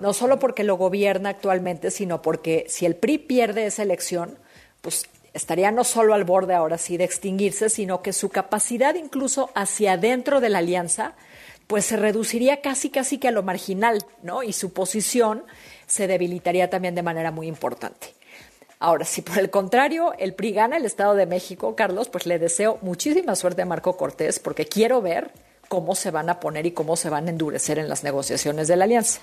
No solo porque lo gobierna actualmente, sino porque si el PRI pierde esa elección, pues estaría no solo al borde ahora sí de extinguirse, sino que su capacidad incluso hacia adentro de la alianza, pues se reduciría casi casi que a lo marginal, ¿no? Y su posición se debilitaría también de manera muy importante. Ahora, si por el contrario el PRI gana el Estado de México, Carlos, pues le deseo muchísima suerte a Marco Cortés porque quiero ver cómo se van a poner y cómo se van a endurecer en las negociaciones de la alianza.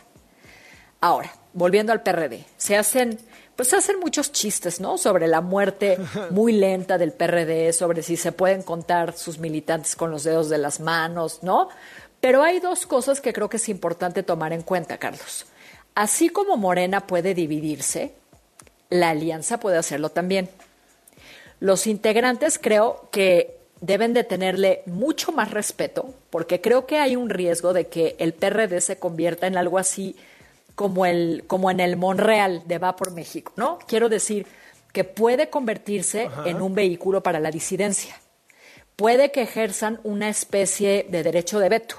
Ahora, volviendo al PRD, se hacen, pues se hacen muchos chistes, ¿no? Sobre la muerte muy lenta del PRD, sobre si se pueden contar sus militantes con los dedos de las manos, ¿no? Pero hay dos cosas que creo que es importante tomar en cuenta, Carlos. Así como Morena puede dividirse, la alianza puede hacerlo también. Los integrantes creo que deben de tenerle mucho más respeto, porque creo que hay un riesgo de que el PRD se convierta en algo así como, el, como en el Monreal de Va por México, ¿no? Quiero decir que puede convertirse en un vehículo para la disidencia. Puede que ejerzan una especie de derecho de veto.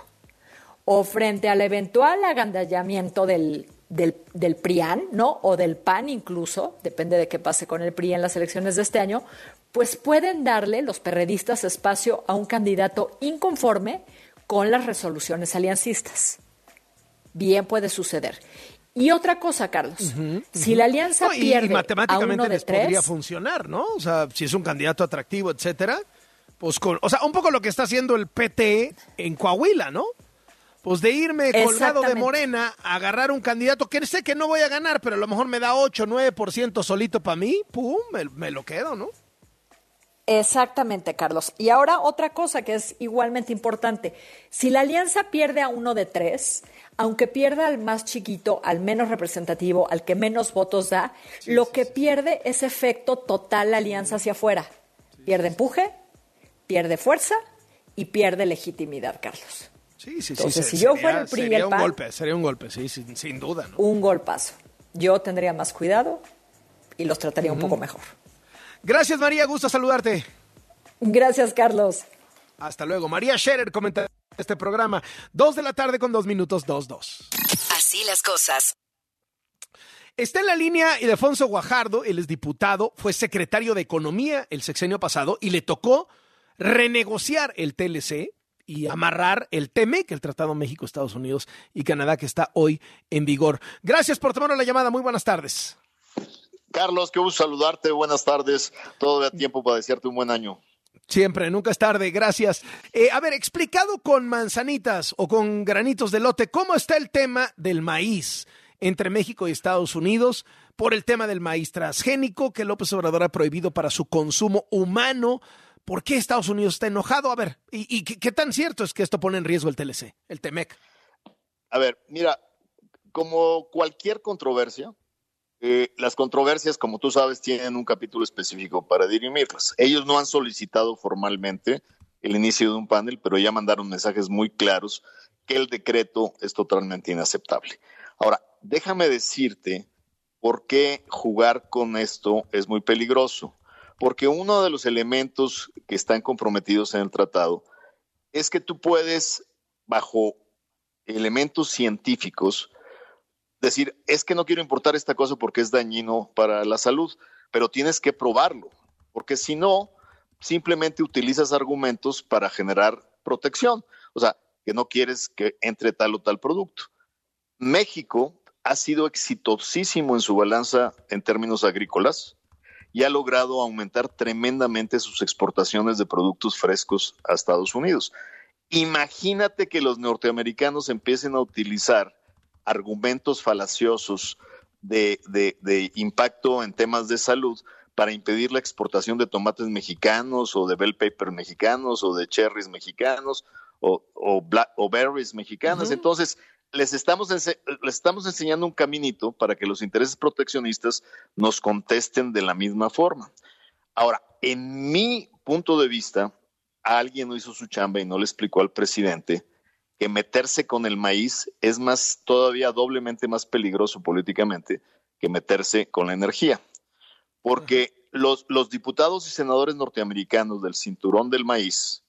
O frente al eventual agandallamiento del, del, del, PRIAN, ¿no? O del PAN incluso, depende de qué pase con el PRI en las elecciones de este año, pues pueden darle los perredistas espacio a un candidato inconforme con las resoluciones aliancistas. Bien puede suceder. Y otra cosa, Carlos, si la alianza pierde matemáticamente a uno de tres, podría funcionar, ¿no? O sea, si es un candidato atractivo, etcétera, pues con, o sea, un poco lo que está haciendo el PT en Coahuila, ¿no? Pues de irme colgado de Morena a agarrar un candidato que sé que no voy a ganar, pero a lo mejor me da 8, 9% solito para mí, pum, me, me lo quedo, ¿no? Exactamente, Carlos. Y ahora otra cosa que es igualmente importante. Si la alianza pierde a uno de tres, aunque pierda al más chiquito, al menos representativo, al que menos votos da, lo que pierde es efecto total la alianza hacia afuera. Pierde empuje, pierde fuerza y pierde legitimidad, Carlos. Sí, sí, Entonces, sí. si yo fuera el PRI sería el un golpe, sería un golpe, sí, sin, sin duda, ¿no? Un golpazo. Yo tendría más cuidado y los trataría un poco mejor. Gracias, María, gusto saludarte. Gracias, Carlos. Hasta luego. María Scherer comenta este programa. Dos de la tarde con dos minutos, dos, dos. Así las cosas. Está en la línea Ildefonso Guajardo, él es diputado, fue secretario de Economía el sexenio pasado y le tocó renegociar el TLC y amarrar el TEMEC, el Tratado México-Estados Unidos y Canadá que está hoy en vigor. Gracias por tomar la llamada. Muy buenas tardes. Carlos, qué gusto saludarte. Buenas tardes. Todavía tiempo para desearte un buen año. Siempre, nunca es tarde, gracias. Eh, a ver, explicado con manzanitas o con granitos de lote, ¿cómo está el tema del maíz entre México y Estados Unidos por el tema del maíz transgénico que López Obrador ha prohibido para su consumo humano? ¿Por qué Estados Unidos está enojado? A ver, ¿y, y qué, qué tan cierto es que esto pone en riesgo el TLC, el TEMEC? A ver, mira, como cualquier controversia, eh, las controversias, como tú sabes, tienen un capítulo específico para dirimirlas. Ellos no han solicitado formalmente el inicio de un panel, pero ya mandaron mensajes muy claros que el decreto es totalmente inaceptable. Ahora, déjame decirte por qué jugar con esto es muy peligroso. Porque uno de los elementos que están comprometidos en el tratado es que tú puedes, bajo elementos científicos, decir, es que no quiero importar esta cosa porque es dañino para la salud, pero tienes que probarlo, porque si no, simplemente utilizas argumentos para generar protección, o sea, que no quieres que entre tal o tal producto. México ha sido exitosísimo en su balanza en términos agrícolas y ha logrado aumentar tremendamente sus exportaciones de productos frescos a Estados Unidos. Imagínate que los norteamericanos empiecen a utilizar argumentos falaciosos de, de, de, impacto en temas de salud para impedir la exportación de tomates mexicanos o de bell pepper mexicanos o de cherries mexicanos o, o, black, o berries mexicanas. Uh -huh. Entonces, les estamos, les estamos enseñando un caminito para que los intereses proteccionistas nos contesten de la misma forma. Ahora, en mi punto de vista, alguien no hizo su chamba y no le explicó al presidente que meterse con el maíz es más todavía doblemente más peligroso políticamente que meterse con la energía. Porque uh -huh. los, los, diputados y senadores norteamericanos del cinturón del maíz,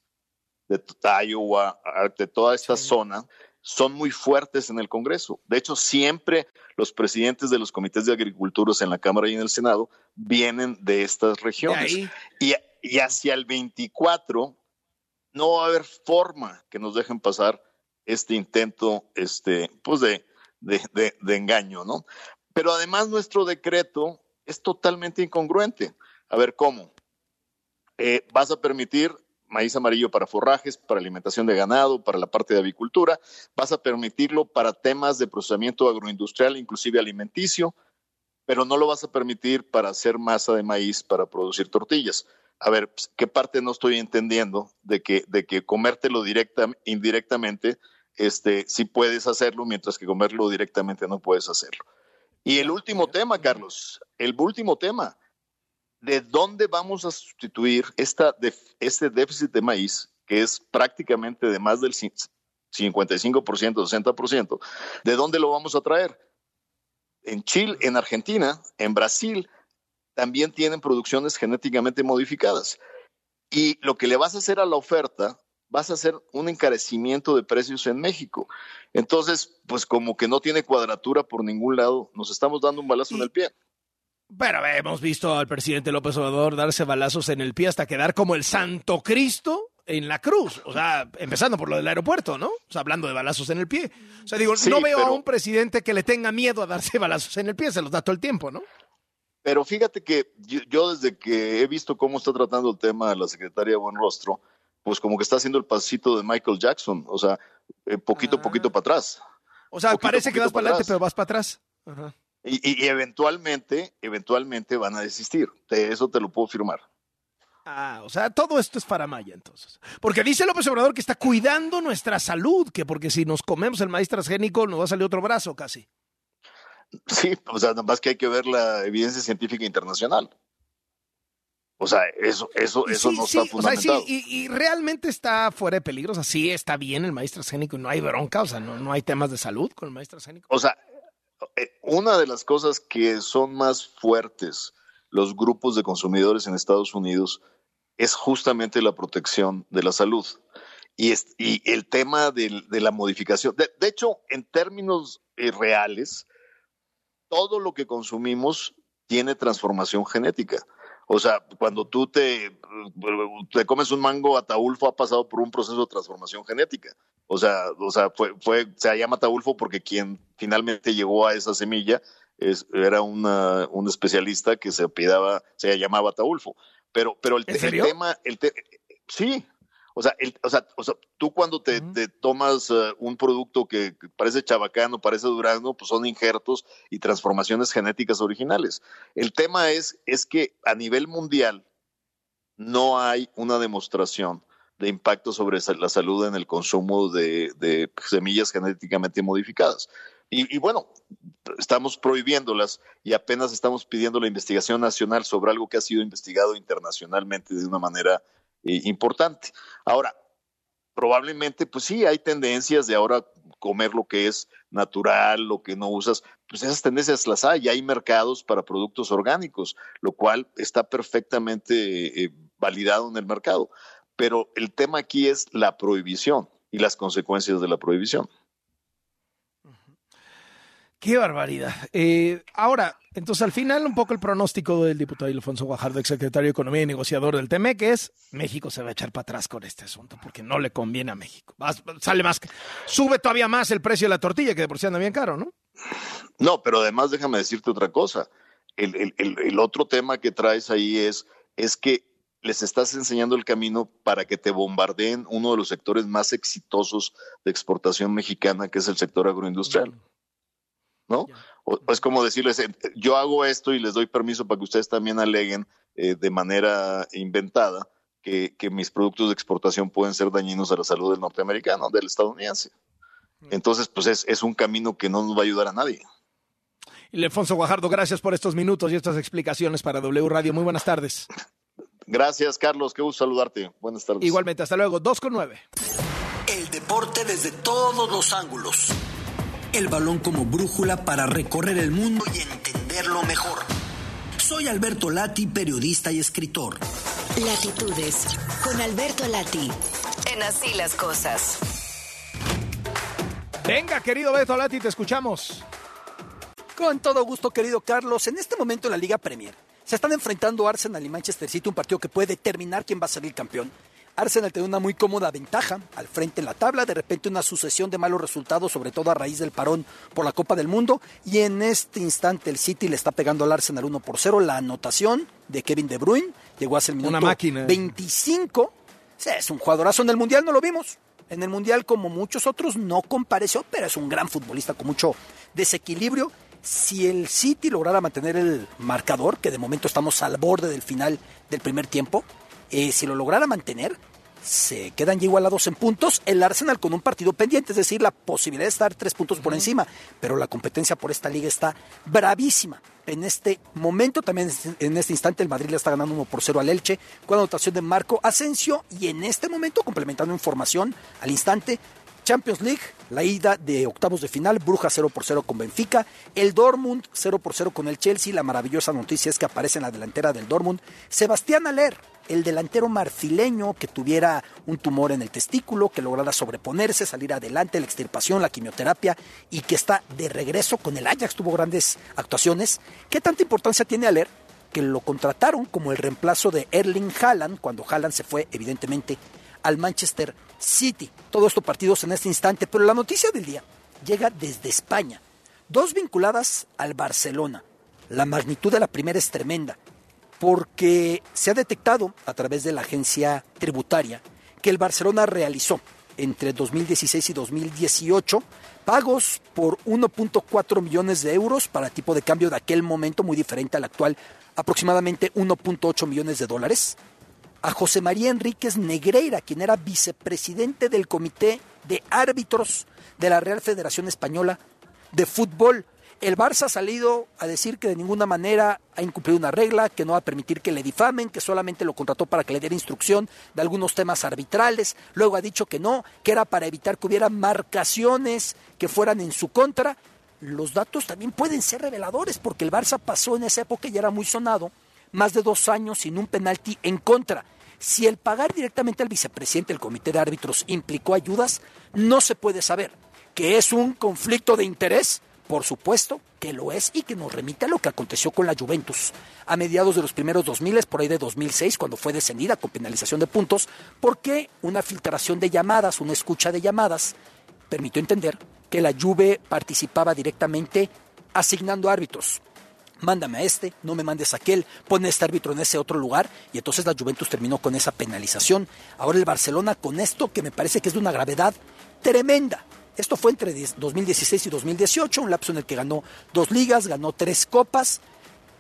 de Iowa, de toda esta sí. zona, son muy fuertes en el Congreso. De hecho, siempre los presidentes de los comités de agricultura en la Cámara y en el Senado vienen de estas regiones. y, y hacia el 24 no va a haber forma que nos dejen pasar este intento este, pues de, de, de, engaño, ¿no? Pero además nuestro decreto es totalmente incongruente. A ver, ¿cómo? Eh, vas a permitir maíz amarillo para forrajes, para alimentación de ganado, para la parte de avicultura, vas a permitirlo para temas de procesamiento agroindustrial, inclusive alimenticio, pero no lo vas a permitir para hacer masa de maíz para producir tortillas a ver, pues, ¿qué parte no estoy entendiendo de que, de que comértelo directa, indirectamente, este, sí puedes hacerlo, mientras que comerlo directamente no puedes hacerlo? Y el último tema, Carlos, el último tema, ¿de dónde vamos a sustituir esta, este déficit de maíz, que es prácticamente de más del 55%, 60%? ¿De dónde lo vamos a traer? En Chile, en Argentina, en Brasil, también tienen producciones genéticamente modificadas. Y lo que le vas a hacer a la oferta, vas a hacer un encarecimiento de precios en México. Entonces, pues como que no tiene cuadratura por ningún lado, nos estamos dando un balazo en el pie. Pero hemos visto al presidente López Obrador darse balazos en el pie hasta quedar como el Santo Cristo en la cruz. O sea, empezando por lo del aeropuerto, ¿no? O sea, hablando de balazos en el pie. O sea, digo, no veo a un presidente que le tenga miedo a darse balazos en el pie, se los da todo el tiempo, ¿no? Pero fíjate que yo, desde que he visto cómo está tratando el tema la secretaria Buenrostro, pues como que está haciendo el pasito de Michael Jackson, o sea, eh, poquito a poquito ah. para atrás. O sea, parece que vas para adelante, pero vas para atrás. Y, eventualmente, eventualmente van a desistir. De eso te lo puedo firmar. Ah, o sea, todo esto es faramaya entonces. Porque dice López Obrador que está cuidando nuestra salud, que porque si nos comemos el maíz transgénico nos va a salir otro brazo casi. Sí, o sea, nada más que hay que ver la evidencia científica internacional. O sea, eso, eso, eso no está fundamentado. O sea, sí, y, realmente está fuera de peligro. O sea, sí está bien el maíz transgénico y no hay bronca. O sea, no, no hay temas de salud con el maíz transgénico. O sea, eh, una de las cosas que son más fuertes los grupos de consumidores en Estados Unidos es justamente la protección de la salud. Y, y el tema de, la modificación. De, de, hecho, en términos eh, reales, todo lo que consumimos tiene transformación genética. O sea, cuando tú te, te comes un mango ataulfo ha pasado por un proceso de transformación genética. O sea, o sea fue, fue, se llama ataulfo porque quien finalmente llegó a esa semilla es, era una, un especialista que se apidaba, se llamaba ataulfo. Pero, pero el, tema, el sí, o sea, el, o sea, o sea, tú cuando te, tomas eh, un producto que parece chabacano, parece durazno, pues son injertos y transformaciones genéticas originales. El tema es, es que a nivel mundial no hay una demostración de impacto sobre la salud en el consumo de, semillas genéticamente modificadas. Y, y, bueno, estamos prohibiéndolas y apenas estamos pidiendo la investigación nacional sobre algo que ha sido investigado internacionalmente de una manera eh, importante. Ahora, probablemente, pues sí, hay tendencias de ahora comer lo que es natural, lo que no usas, pues esas tendencias las hay, hay mercados para productos orgánicos, lo cual está perfectamente eh, validado en el mercado. Pero el tema aquí es la prohibición y las consecuencias de la prohibición. Qué barbaridad. Eh, ahora, entonces al final un poco el pronóstico del diputado Alfonso Guajardo, exsecretario de Economía y negociador del TME, que es México se va a echar para atrás con este asunto porque no le conviene a México. sale más, sube todavía más el precio de la tortilla que de por sí anda bien caro, ¿no? No, pero además déjame decirte otra cosa. El, el otro tema que traes ahí es, es que les estás enseñando el camino para que te bombardeen uno de los sectores más exitosos de exportación mexicana, que es el sector agroindustrial. ¿No? O, es como decirles, eh, yo hago esto y les doy permiso para que ustedes también aleguen eh, de manera inventada que, mis productos de exportación pueden ser dañinos a la salud del norteamericano, del estadounidense. Mm. Entonces, pues es, es un camino que no nos va a ayudar a nadie. Alfonso Guajardo, gracias por estos minutos y estas explicaciones para W Radio. Muy buenas tardes. Gracias, Carlos. Qué gusto saludarte. Buenas tardes. Igualmente, hasta luego. Dos con nueve. El deporte desde todos los ángulos el balón como brújula para recorrer el mundo y entenderlo mejor. Soy Alberto Lati, periodista y escritor. Latitudes, con Alberto Lati, en Así las Cosas. Venga, querido Beto Lati, te escuchamos. Con todo gusto, querido Carlos. En este momento en la Liga Premier se están enfrentando Arsenal y Manchester City, un partido que puede determinar quién va a ser el campeón. Arsenal tiene una muy cómoda ventaja al frente en la tabla, de repente una sucesión de malos resultados, sobre todo a raíz del parón por la Copa del Mundo, y en este instante el City le está pegando al Arsenal 1 por 0. La anotación de Kevin De Bruyne llegó a ser el minuto Una máquina. 25. Sí, es un jugadorazo en el Mundial, no lo vimos. En el Mundial, como muchos otros, no compareció, pero es un gran futbolista con mucho desequilibrio. Si el City lograra mantener el marcador, que de momento estamos al borde del final del primer tiempo, eh, si lo lograra mantener, se quedan ya igualados en puntos. El Arsenal con un partido pendiente, es decir, la posibilidad de estar tres puntos por encima. Pero la competencia por esta liga está bravísima. En este momento, también en este instante, el Madrid le está ganando 1 por 0 al Elche con anotación de Marco Asensio. Y en este momento, complementando información al instante, Champions League, la ida de octavos de final, Bruja 0 por 0 con Benfica, el Dortmund 0 por 0 con el Chelsea, la maravillosa noticia es que aparece en la delantera del Dortmund Sebastián Aller, el delantero marfileño que tuviera un tumor en el testículo, que lograra sobreponerse, salir adelante, la extirpación, la quimioterapia y que está de regreso con el Ajax, tuvo grandes actuaciones. ¿Qué tanta importancia tiene Aller? Que lo contrataron como el reemplazo de Erling Haaland, cuando Haaland se fue evidentemente al Manchester City. Todo esto partidos en este instante, pero la noticia del día llega desde España. Dos vinculadas al Barcelona. La magnitud de la primera es tremenda, porque se ha detectado a través de la agencia tributaria que el Barcelona realizó entre 2016 y 2018 pagos por 1.4 millones de euros para tipo de cambio de aquel momento muy diferente al actual, aproximadamente 1.8 millones de dólares a José María Enríquez Negreira, quien era vicepresidente del Comité de Árbitros de la Real Federación Española de Fútbol. El Barça ha salido a decir que de ninguna manera ha incumplido una regla, que no va a permitir que le difamen, que solamente lo contrató para que le diera instrucción de algunos temas arbitrales. Luego ha dicho que no, que era para evitar que hubiera marcaciones que fueran en su contra. Los datos también pueden ser reveladores porque el Barça pasó en esa época y era muy sonado más de dos años sin un penalti en contra. Si el pagar directamente al vicepresidente del comité de árbitros implicó ayudas, no se puede saber. ¿Que es un conflicto de interés? Por supuesto que lo es y que nos remite a lo que aconteció con la Juventus a mediados de los primeros 2000, por ahí de 2006, cuando fue descendida con penalización de puntos, porque una filtración de llamadas, una escucha de llamadas, permitió entender que la Juve participaba directamente asignando árbitros mándame a este, no me mandes a aquel, pone a este árbitro en ese otro lugar y entonces la Juventus terminó con esa penalización. Ahora el Barcelona con esto que me parece que es de una gravedad tremenda. Esto fue entre 2016 y 2018, un lapso en el que ganó dos ligas, ganó tres copas,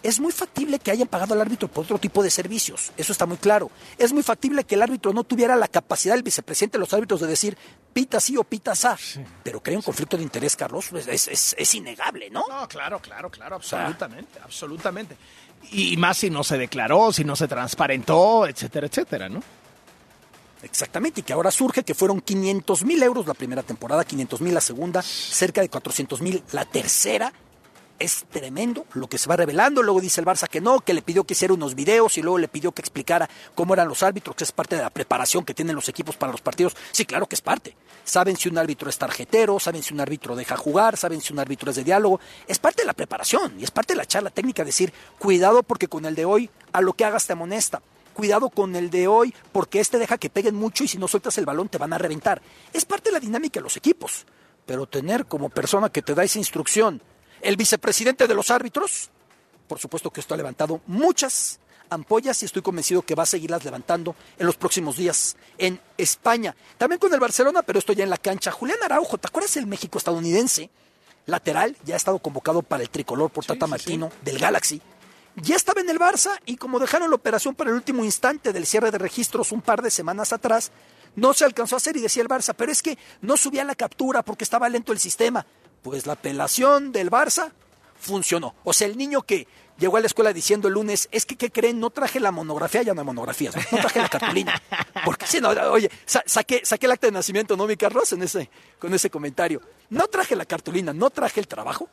es muy factible que hayan pagado al árbitro por otro tipo de servicios, eso está muy claro. Es muy factible que el árbitro no tuviera la capacidad, el vicepresidente de los árbitros, de decir pita sí o pita sa. Pero que hay un conflicto de interés, Carlos, es, es, es innegable, ¿no? No, claro, claro, claro, absolutamente, absolutamente. Y más si no se declaró, si no se transparentó, etcétera, etcétera, ¿no? Exactamente, y que ahora surge que fueron 500 mil euros la primera temporada, 500 mil la segunda, cerca de 400 mil la tercera, es tremendo lo que se va revelando. Luego dice el Barça que no, que le pidió que hiciera unos videos y luego le pidió que explicara cómo eran los árbitros, que es parte de la preparación que tienen los equipos para los partidos. Sí, claro que es parte. Saben si un árbitro es tarjetero, saben si un árbitro deja jugar, saben si un árbitro es de diálogo. Es parte de la preparación y es parte de la charla técnica decir, cuidado porque con el de hoy a lo que hagas te amonesta. Cuidado con el de hoy porque este deja que peguen mucho y si no sueltas el balón te van a reventar. Es parte de la dinámica de los equipos. Pero tener como persona que te da esa instrucción el vicepresidente de los árbitros, por supuesto que esto ha levantado muchas ampollas y estoy convencido que va a seguirlas levantando en los próximos días en España. También con el Barcelona, pero esto ya en la cancha. Julián Araujo, ¿te acuerdas del México estadounidense? Lateral, ya ha estado convocado para el tricolor por Tata Martino del Galaxy. Ya estaba en el Barça y como dejaron la operación para el último instante del cierre de registros un par de semanas atrás, no se alcanzó a hacer y decía el Barça, pero es que no subía la captura porque estaba lento el sistema. Pues la apelación del Barça funcionó. O sea, el niño que llegó a la escuela diciendo el lunes, es que, ¿qué creen? No traje la monografía, ya no hay monografías, no, traje la cartulina. Porque si no, oye, saqué, saqué el acta de nacimiento, ¿no, mi Carlos? En ese, con ese comentario. No traje la cartulina, no traje el trabajo.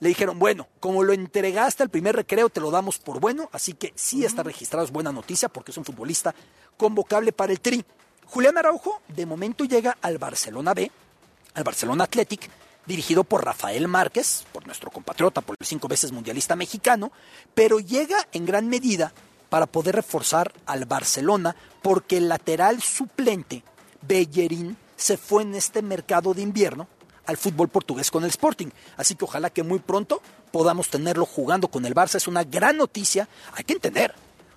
Le dijeron, bueno, como lo entregaste al primer recreo, te lo damos por bueno, así que sí está registrado, es buena noticia, porque es un futbolista convocable para el Tri. Julián Araujo, de momento llega al Barcelona B, al Barcelona Athletic, dirigido por Rafael Márquez, por nuestro compatriota, por el cinco veces mundialista mexicano, pero llega en gran medida para poder reforzar al Barcelona porque el lateral suplente, Bellerín, se fue en este mercado de invierno al fútbol portugués con el Sporting. Así que ojalá que muy pronto podamos tenerlo jugando con el Barça. Es una gran noticia. Hay que entender,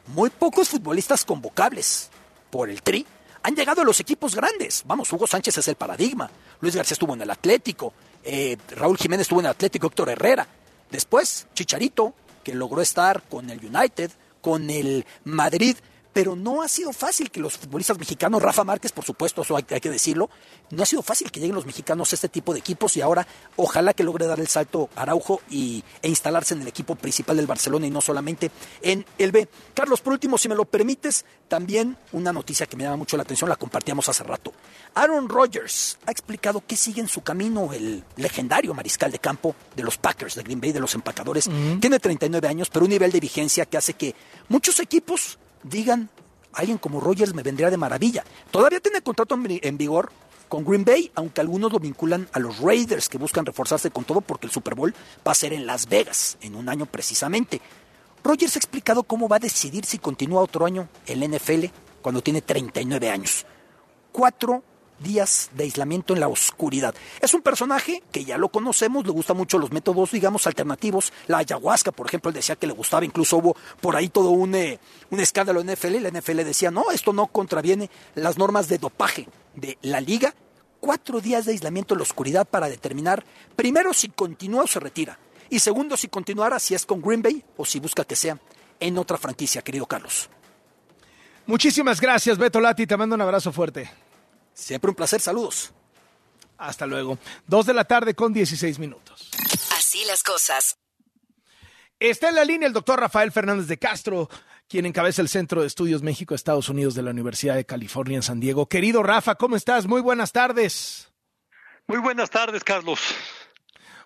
muy pocos futbolistas convocables por el Tri han llegado a los equipos grandes. Vamos, Hugo Sánchez es el paradigma. Luis García estuvo en el Atlético. Eh, Raúl Jiménez estuvo en el Atlético, Héctor Herrera. Después, Chicharito, que logró estar con el United, con el Madrid pero no ha sido fácil que los futbolistas mexicanos, Rafa Márquez, por supuesto, eso hay, que decirlo, no ha sido fácil que lleguen los mexicanos a este tipo de equipos y ahora ojalá que logre dar el salto Araujo y, e instalarse en el equipo principal del Barcelona y no solamente en el B. Carlos, por último, si me lo permites, también una noticia que me llama mucho la atención, la compartíamos hace rato. Aaron Rodgers ha explicado que sigue en su camino el legendario mariscal de campo de los Packers de Green Bay, de los empacadores. Tiene 39 años, pero un nivel de vigencia que hace que muchos equipos digan, alguien como Rogers me vendría de maravilla. Todavía tiene contrato en vigor con Green Bay, aunque algunos lo vinculan a los Raiders que buscan reforzarse con todo porque el Super Bowl va a ser en Las Vegas, en un año precisamente. Rogers ha explicado cómo va a decidir si continúa otro año en la NFL cuando tiene 39 años. Cuatro días de aislamiento en la oscuridad. Es un personaje que ya lo conocemos, le gustan mucho los métodos, digamos, alternativos. La ayahuasca, por ejemplo, él decía que le gustaba, incluso hubo por ahí todo un, eh, un escándalo en NFL, la NFL decía, no, esto no contraviene las normas de dopaje de la liga. Cuatro días de aislamiento en la oscuridad para determinar, primero, si continúa o se retira. Y segundo, si continuara, si es con Green Bay o si busca que sea en otra franquicia, querido Carlos. Muchísimas gracias, Beto Lati. Te mando un abrazo fuerte. Siempre un placer, saludos. Hasta luego. Dos de la tarde con 16 minutos. Así las cosas. Está en la línea el doctor Rafael Fernández de Castro, quien encabeza el Centro de Estudios México-Estados Unidos de la Universidad de California en San Diego. Querido Rafa, ¿cómo estás? Muy buenas tardes. Muy buenas tardes, Carlos.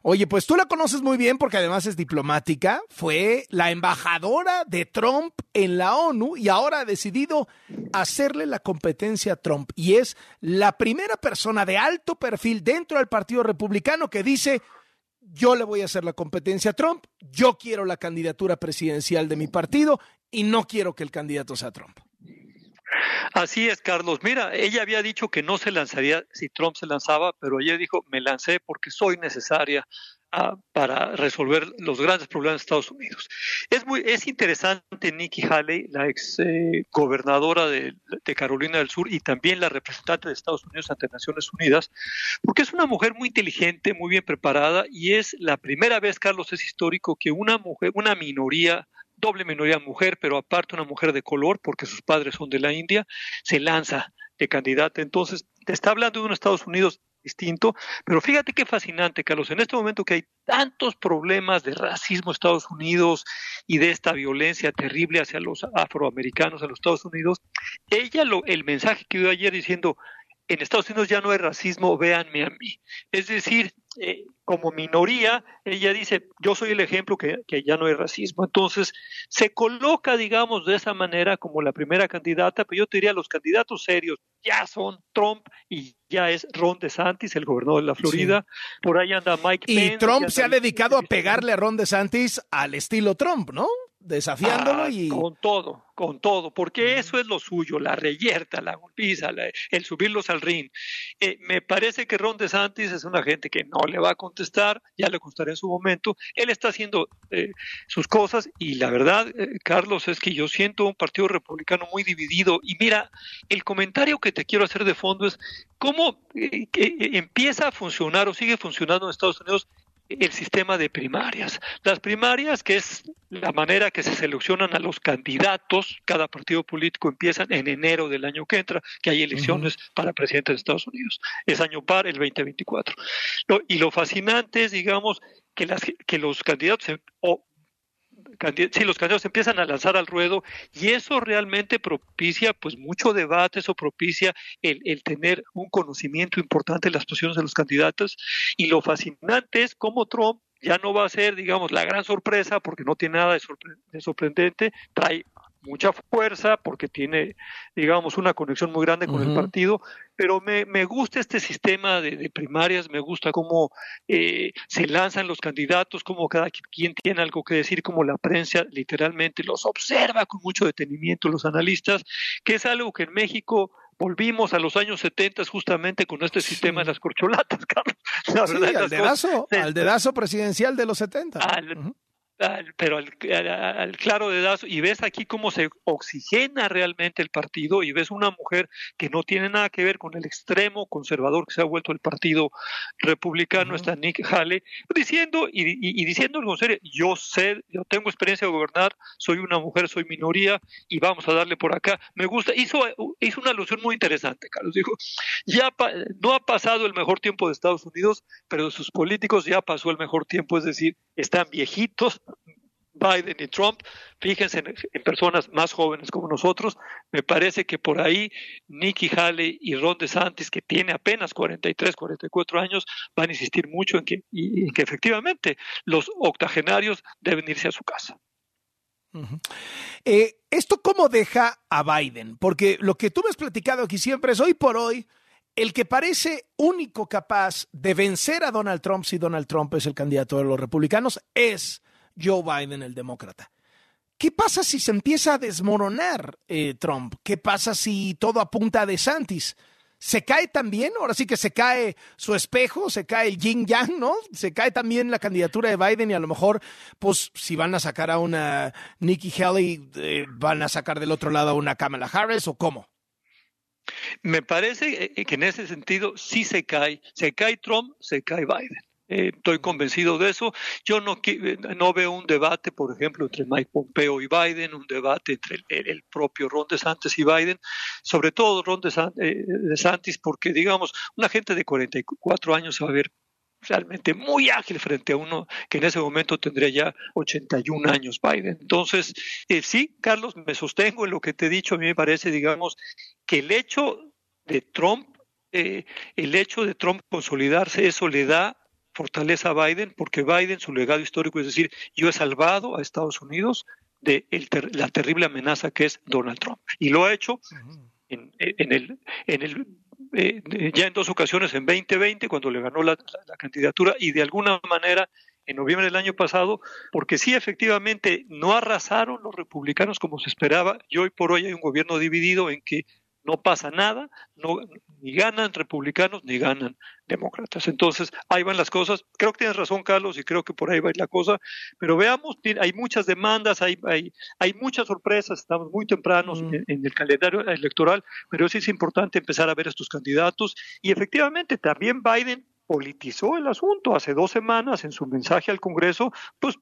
Oye, pues tú la conoces muy bien porque además es diplomática, fue la embajadora de Trump en la ONU y ahora ha decidido hacerle la competencia a Trump. Y es la primera persona de alto perfil dentro del Partido Republicano que dice, yo le voy a hacer la competencia a Trump, yo quiero la candidatura presidencial de mi partido y no quiero que el candidato sea Trump. Así es, Carlos. Mira, ella había dicho que no se lanzaría si Trump se lanzaba, pero ella dijo, me lancé porque soy necesaria ah, para resolver los grandes problemas de Estados Unidos. Es muy es interesante Nikki Haley, la ex eh, gobernadora de, de, Carolina del Sur y también la representante de Estados Unidos ante Naciones Unidas, porque es una mujer muy inteligente, muy bien preparada y es la primera vez, Carlos, es histórico que una mujer, una minoría doble minoría mujer, pero aparte una mujer de color, porque sus padres son de la India, se lanza de candidata. Entonces, te está hablando de un Estados Unidos distinto, pero fíjate qué fascinante, Carlos, en este momento que hay tantos problemas de racismo en Estados Unidos y de esta violencia terrible hacia los afroamericanos en los Estados Unidos, ella lo, el mensaje que dio ayer diciendo, en Estados Unidos ya no hay racismo, véanme a mí. Es decir, eh, como minoría, ella dice, yo soy el ejemplo que, que, ya no hay racismo. Entonces, se coloca, digamos, de esa manera como la primera candidata, pero yo te diría, los candidatos serios ya son Trump y ya es Ron DeSantis, el gobernador de la Florida. Sí. Por ahí anda Mike y Pence. Y Trump se ha dedicado a pegarle a Ron DeSantis al estilo Trump, ¿no? Desafiándolo ah, y... Con todo, con todo, porque eso es lo suyo, la reyerta, la golpiza, la, el subirlos al ring. Eh, me parece que Ron DeSantis es una gente que no le va a contestar, ya le contestaré en su momento. Él está haciendo eh, sus cosas y la verdad, eh, Carlos, es que yo siento un partido republicano muy dividido. Y mira, el comentario que te quiero hacer de fondo es cómo empieza a funcionar o sigue funcionando en Estados Unidos el sistema de primarias. Las primarias, que es la manera que se seleccionan a los candidatos, cada partido político empiezan en enero del año que entra, que hay elecciones uh -huh. para presidente de Estados Unidos. Es año par, el 2024. Lo, y lo fascinante es, digamos, que, las, que los candidatos, o sí, los candidatos empiezan a lanzar al ruedo y eso realmente propicia pues mucho debate, eso propicia el, el, tener un conocimiento importante de las posiciones de los candidatos. Y lo fascinante es cómo Trump ya no va a ser, digamos, la gran sorpresa porque no tiene nada de, de sorprendente, trae mucha fuerza, porque tiene, digamos, una conexión muy grande con el partido, pero me, me, gusta este sistema de, primarias, me gusta cómo eh, se lanzan los candidatos, cómo cada quien tiene algo que decir, cómo la prensa literalmente los observa con mucho detenimiento, los analistas, que es algo que en México volvimos a los años 70 justamente con este sistema de las corcholatas, Carlos. La verdad, al, dedazo, al dedazo presidencial de los 70 pero al, claro dedazo, y ves aquí cómo se oxigena realmente el partido, y ves una mujer que no tiene nada que ver con el extremo conservador que se ha vuelto el partido republicano, está Nick Haley, diciendo, y, diciendo algo serio, yo sé, yo tengo experiencia de gobernar, soy una mujer, soy minoría, y vamos a darle por acá. Me gusta, hizo, hizo una alusión muy interesante, Carlos, dijo, ya no ha pasado el mejor tiempo de Estados Unidos, pero de sus políticos ya pasó el mejor tiempo, es decir, están viejitos, Biden y Trump, fíjense en, personas más jóvenes como nosotros, me parece que por ahí Nikki Haley y Ron DeSantis, que tiene apenas 43, 44 años, van a insistir mucho en que, y, que efectivamente los octogenarios deben irse a su casa. Eh, ¿Esto cómo deja a Biden? Porque lo que tú me has platicado aquí siempre es hoy por hoy, el que parece único capaz de vencer a Donald Trump si Donald Trump es el candidato de los republicanos es Joe Biden, el demócrata. ¿Qué pasa si se empieza a desmoronar eh, Trump? ¿Qué pasa si todo apunta a DeSantis? ¿Se cae también? Ahora sí que se cae su espejo, se cae el yang, ¿no? Se cae también la candidatura de Biden y a lo mejor, pues, si van a sacar a una Nikki Haley, eh, van a sacar del otro lado a una Kamala Harris o cómo? Me parece eh, que en ese sentido sí se cae. Se cae Trump, se cae Biden. Eh, estoy convencido de eso. Yo no, eh, no veo un debate, por ejemplo, entre Mike Pompeo y Biden, un debate entre el, propio Ron DeSantis y Biden, sobre todo Ron eh, DeSantis, porque, digamos, una gente de 44 años va a ver realmente muy ágil frente a uno que en ese momento tendría ya 81 años Biden. Entonces, sí, Carlos, me sostengo en lo que te he dicho. A mí me parece, digamos, que el hecho de Trump, el hecho de Trump consolidarse, eso le da fortaleza a Biden porque Biden, su legado histórico es decir, yo he salvado a Estados Unidos de la terrible amenaza que es Donald Trump. Y lo ha hecho en, el, en el eh, ya en dos ocasiones, en 2020, cuando le ganó la, candidatura, y de alguna manera en noviembre del año pasado, porque sí, efectivamente, no arrasaron los republicanos como se esperaba, y hoy por hoy hay un gobierno dividido en que no pasa nada, no, ni ganan republicanos ni ganan demócratas. Entonces, ahí van las cosas. Creo que tienes razón, Carlos, y creo que por ahí va la cosa, pero veamos, hay muchas demandas, hay, hay, hay muchas sorpresas, estamos muy tempranos mm. en, el calendario electoral, pero sí es importante empezar a ver estos candidatos y efectivamente también Biden politizó el asunto hace dos semanas en su mensaje al Congreso, pues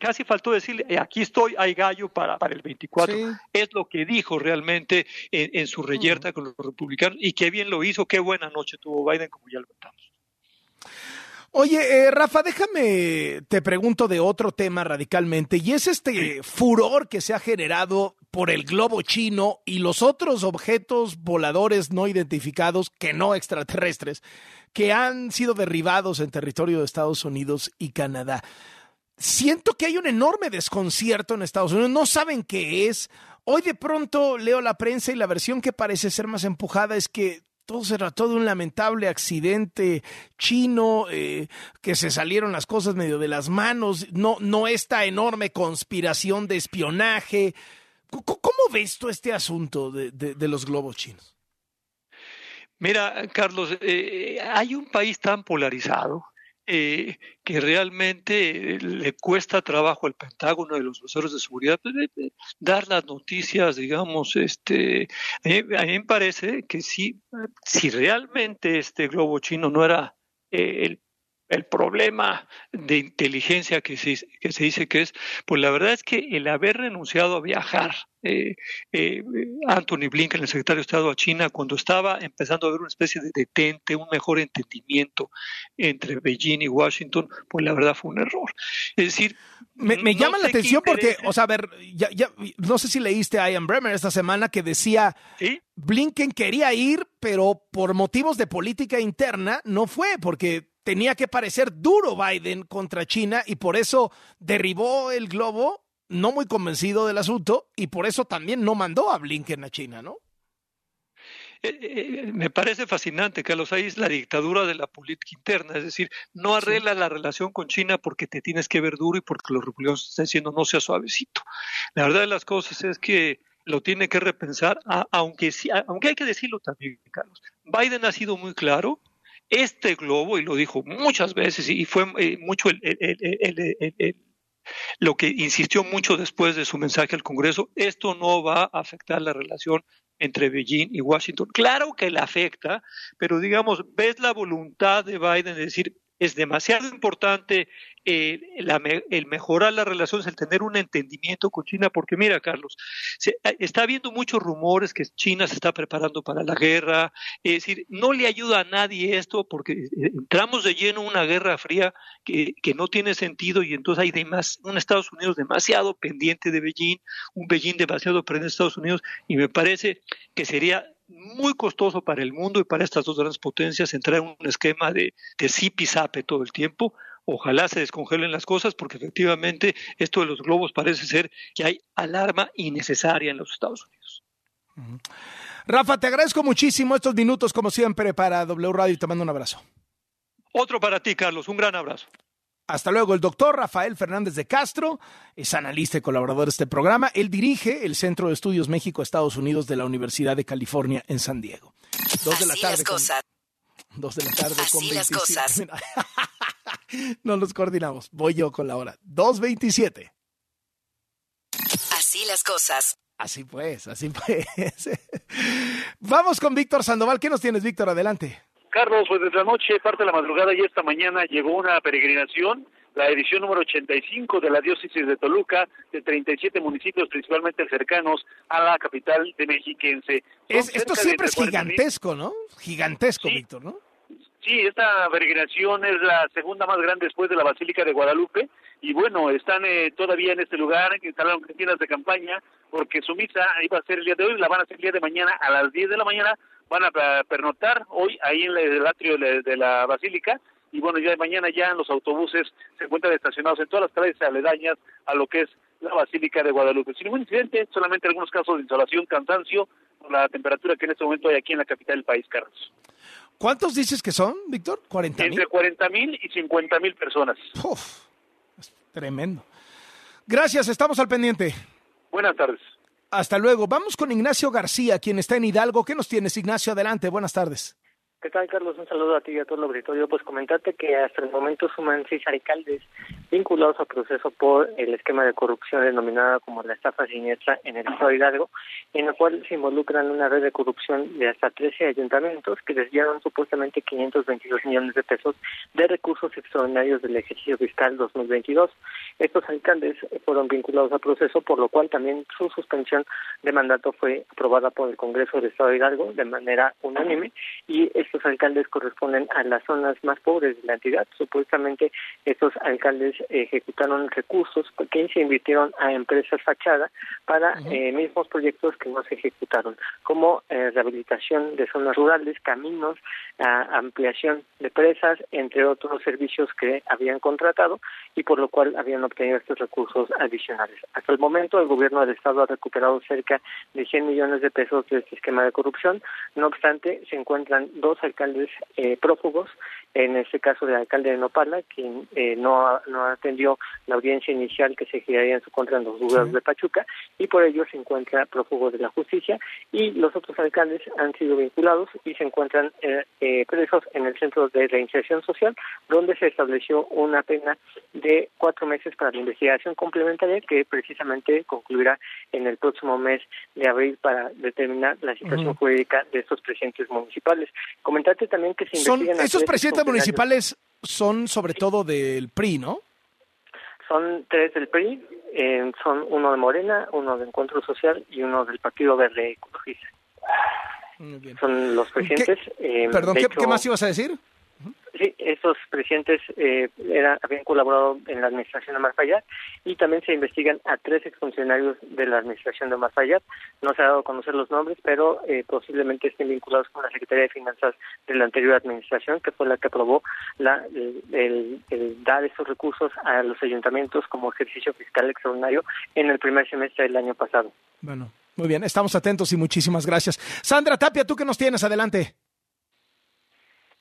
casi faltó decirle, eh, aquí estoy, hay gallo para, para el 24. Es lo que dijo realmente en, su reyerta con los republicanos y qué bien lo hizo, qué buena noche tuvo Biden, como ya lo contamos. Oye, eh, Rafa, déjame, te pregunto de otro tema radicalmente, y es este furor que se ha generado por el globo chino y los otros objetos voladores no identificados, que no extraterrestres, que han sido derribados en territorio de Estados Unidos y Canadá siento que hay un enorme desconcierto en Estados Unidos, no saben qué es. Hoy de pronto leo la prensa y la versión que parece ser más empujada es que todo se trató de un lamentable accidente chino, eh, que se salieron las cosas medio de las manos, no, no esta enorme conspiración de espionaje. ¿Cómo, ves tú este asunto de, los globos chinos? Mira, Carlos, eh, hay un país tan polarizado eh, que realmente le cuesta trabajo al Pentágono y los voceros de seguridad pues, dar las noticias, digamos, este, a mí, me parece que si, si realmente este globo chino no era eh, el el problema de inteligencia que se, que se dice que es, pues la verdad es que el haber renunciado a viajar, eh, eh, Anthony Blinken, el secretario de Estado a China, cuando estaba empezando a haber una especie de detente, un mejor entendimiento entre Beijing y Washington, pues la verdad fue un error. Es decir, me, llama la atención porque, o sea, a ver, ya, ya, no sé si leíste a Ian Bremer esta semana que decía, Blinken quería ir, pero por motivos de política interna no fue, porque tenía que parecer duro Biden contra China y por eso derribó el globo no muy convencido del asunto y por eso también no mandó a Blinken a China, ¿no? Eh, eh, me parece fascinante, Carlos, ahí es la dictadura de la política interna, es decir, no arregla la relación con China porque te tienes que ver duro y porque los republicanos están diciendo no sea suavecito. La verdad de las cosas es que lo tiene que repensar, aunque, aunque hay que decirlo también, Carlos. Biden ha sido muy claro, este globo, y lo dijo muchas veces, y fue eh, mucho lo que insistió mucho después de su mensaje al Congreso, esto no va a afectar la relación entre Beijing y Washington. Claro que le afecta, pero digamos, ves la voluntad de Biden de decir, es demasiado importante eh, el mejorar las relaciones, el tener un entendimiento con China, porque mira, Carlos, se, eh, está habiendo muchos rumores que China se está preparando para la guerra, es decir, no le ayuda a nadie esto porque eh, entramos de lleno en una guerra fría que, que no tiene sentido y entonces hay demás, un Estados Unidos demasiado pendiente de Beijing, un Beijing demasiado pendiente de Estados Unidos y me parece que sería muy costoso para el mundo y para estas dos grandes potencias entrar en un esquema de, de zipizape todo el tiempo. Ojalá se descongelen las cosas porque efectivamente esto de los globos parece ser que hay alarma innecesaria en los Estados Unidos. Rafa, te agradezco muchísimo estos minutos como siempre para W Radio y te mando un abrazo. Otro para ti, Carlos. Un gran abrazo. Hasta luego, el doctor Rafael Fernández de Castro es analista y colaborador de este programa. Él dirige el Centro de Estudios México-Estados Unidos de la Universidad de California en San Diego. Dos de la tarde. Las cosas. dos de la tarde Así las cosas. no nos coordinamos. Voy yo con la hora. 2.27. Así las cosas. Así pues, así pues. Vamos con Víctor Sandoval. ¿Qué nos tienes, Víctor? Adelante. Carlos, pues desde la noche, parte de la madrugada y esta mañana llegó una peregrinación, la edición número 85 de la diócesis de Toluca, de 37 municipios principalmente cercanos a la capital de Mexiquense. esto siempre es gigantesco, ¿no? Gigantesco, Víctor, ¿no? Sí, esta peregrinación es la segunda más grande después de la Basílica de Guadalupe y bueno, están eh, todavía en este lugar, instalaron tiendas de campaña porque su misa iba a ser el día de hoy, la van a hacer el día de mañana a las 10 de la mañana van a pernotar hoy ahí en el atrio de la basílica y bueno, ya de mañana ya los autobuses se encuentran estacionados en todas las calles aledañas a lo que es la Basílica de Guadalupe. Sin ningún incidente, solamente algunos casos de insolación, cansancio, por la temperatura que en este momento hay aquí en la capital del país, Carlos. ¿Cuántos dices que son, Víctor? ¿40 mil? Entre 40 mil y 50 mil personas. Uf, es tremendo. Gracias, estamos al pendiente. Buenas tardes. Hasta luego. Vamos con Ignacio García, quien está en Hidalgo. ¿Qué nos tienes, Ignacio? Adelante. Buenas tardes. ¿Qué tal, Carlos? Un saludo a ti y a todo el auditorio. Pues comentarte que hasta el momento suman seis alcaldes vinculados al proceso por el esquema de corrupción denominada como la estafa siniestra en el Estado de Hidalgo, en el cual se involucran una red de corrupción de hasta 13 ayuntamientos que desviaron supuestamente 522 millones de pesos de recursos extraordinarios del ejercicio fiscal 2022. Estos alcaldes fueron vinculados al proceso, por lo cual también su suspensión de mandato fue aprobada por el Congreso del Estado de Hidalgo de manera unánime y estos alcaldes corresponden a las zonas más pobres de la entidad. Supuestamente estos alcaldes ejecutaron recursos que se invirtieron a empresas fachada para eh, mismos proyectos que no se ejecutaron, como eh, rehabilitación de zonas rurales, caminos, ampliación de presas, entre otros servicios que habían contratado y por lo cual habían obtenido estos recursos adicionales. Hasta el momento el gobierno del estado ha recuperado cerca de 100 millones de pesos de este esquema de corrupción. No obstante, se encuentran dos alcaldes eh, prófugos, en este caso del alcalde de Nopala, quien eh, no, no atendió la audiencia inicial que se giraría en su contra en los juzgados de Pachuca y por ello se encuentra prófugo de la justicia y los otros alcaldes han sido vinculados y se encuentran eh, eh, presos en el Centro de Reinserción Social, donde se estableció una pena de cuatro meses para la investigación complementaria que precisamente concluirá en el próximo mes de abril para determinar la situación jurídica de estos presidentes municipales. Comentarte también que se investigan... Esos presidentes municipales son sobre todo del PRI, ¿no? Son tres del PRI, eh, son uno de Morena, uno de Encuentro Social y uno del Partido Verde Ecologista. Son los presidentes. Eh, Perdón, ¿qué, más ibas a decir? Sí, esos presidentes eh, habían colaborado en la administración de Marfayat y también se investigan a tres exfuncionarios de la administración de Marfayat. No se ha dado a conocer los nombres, pero eh, posiblemente estén vinculados con la Secretaría de Finanzas de la anterior administración, que fue la que aprobó la, el, dar esos recursos a los ayuntamientos como ejercicio fiscal extraordinario en el primer semestre del año pasado. Bueno, muy bien, estamos atentos y muchísimas gracias. Sandra Tapia, ¿tú qué nos tienes? Adelante.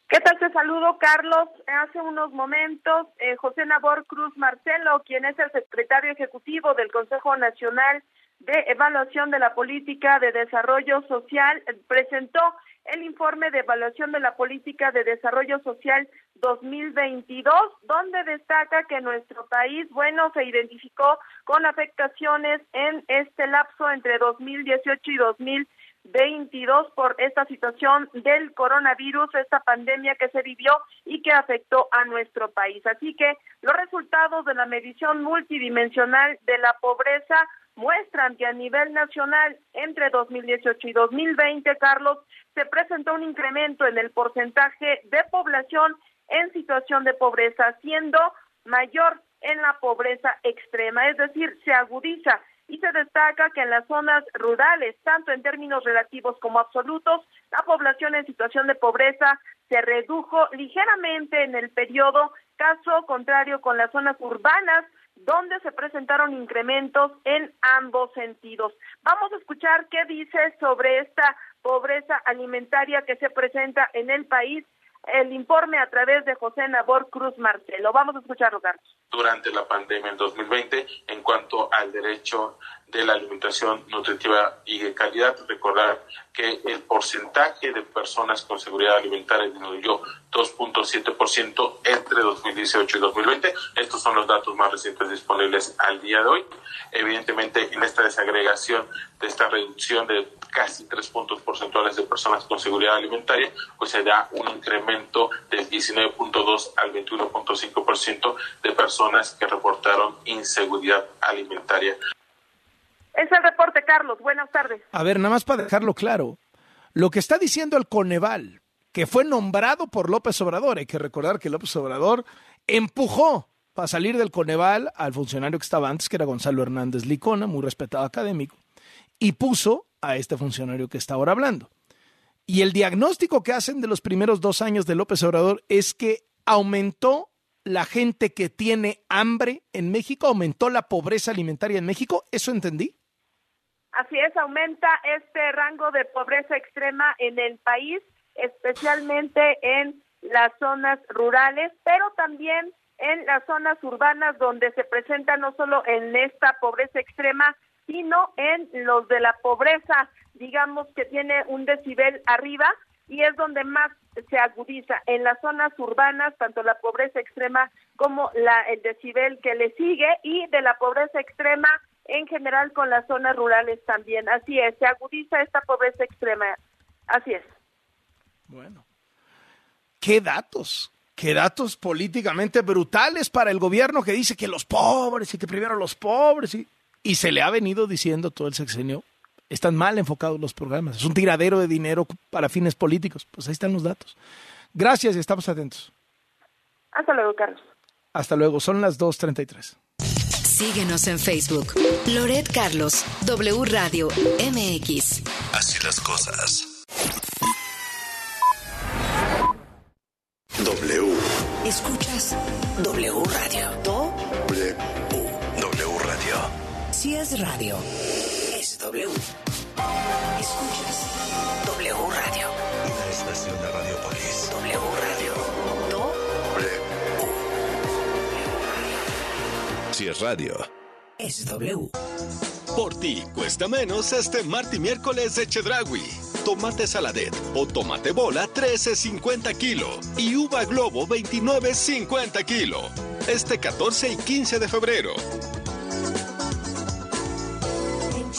¿Qué tal? Te saludo, Carlos. Hace unos momentos, eh, José Nabor Cruz Marcelo, quien es el secretario ejecutivo del Consejo Nacional de Evaluación de la Política de Desarrollo Social, presentó el informe de evaluación de la política de desarrollo social 2022, donde destaca que nuestro país, bueno, se identificó con afectaciones en este lapso entre 2018 y 2020 22 por esta situación del coronavirus, esta pandemia que se vivió y que afectó a nuestro país. Así que los resultados de la medición multidimensional de la pobreza muestran que a nivel nacional entre 2018 y 2020, Carlos, se presentó un incremento en el porcentaje de población en situación de pobreza, siendo mayor en la pobreza extrema, es decir, se agudiza y se destaca que en las zonas rurales, tanto en términos relativos como absolutos, la población en situación de pobreza se redujo ligeramente en el periodo, caso contrario con las zonas urbanas, donde se presentaron incrementos en ambos sentidos. Vamos a escuchar qué dice sobre esta pobreza alimentaria que se presenta en el país el informe a través de José Nabor Cruz Marcelo. Vamos a escucharlo, Carlos. Durante la pandemia en 2020, en cuanto al derecho de la alimentación nutritiva y de calidad, recordar que el porcentaje de personas con seguridad alimentaria disminuyó 2.7% entre 2018 y 2020. Estos son los datos más recientes disponibles al día de hoy. Evidentemente, en esta desagregación de esta reducción de casi tres puntos porcentuales de personas con seguridad alimentaria, pues se da un incremento del 19.2 al 21.5% de personas que reportaron inseguridad alimentaria. Es el reporte, Carlos. Buenas tardes. A ver, nada más para dejarlo claro. Lo que está diciendo el Coneval, que fue nombrado por López Obrador, hay que recordar que López Obrador empujó para salir del Coneval al funcionario que estaba antes, que era Gonzalo Hernández Licona, muy respetado académico, y puso a este funcionario que está ahora hablando. Y el diagnóstico que hacen de los primeros dos años de López Obrador es que aumentó la gente que tiene hambre en México, aumentó la pobreza alimentaria en México. ¿Eso entendí? Así es, aumenta este rango de pobreza extrema en el país, especialmente en las zonas rurales, pero también en las zonas urbanas donde se presenta no solo en esta pobreza extrema, sino en los de la pobreza, digamos que tiene un decibel arriba y es donde más se agudiza en las zonas urbanas, tanto la pobreza extrema como la, el decibel que le sigue y de la pobreza extrema en general con las zonas rurales también. Así es, se agudiza esta pobreza extrema. Así es. Bueno, ¿qué datos? ¿Qué datos políticamente brutales para el gobierno que dice que los pobres y que primero los pobres y, y se le ha venido diciendo todo el sexenio? Están mal enfocados los programas. Es un tiradero de dinero para fines políticos. Pues ahí están los datos. Gracias y estamos atentos. Hasta luego, Carlos. Hasta luego. Son las 2.33. Síguenos en Facebook. Loret Carlos, W Radio, MX. Así las cosas. W. Escuchas W Radio. W. W Radio. Si es radio, es W. Escuchas W Radio. Una estación de Radiopolis. W Radio. Si es radio. Es W. Por ti cuesta menos este martes y miércoles de Chedragui. Tomate saladet o tomate bola 13.50 kilo y uva globo 29.50 kilo. Este 14 y 15 de febrero.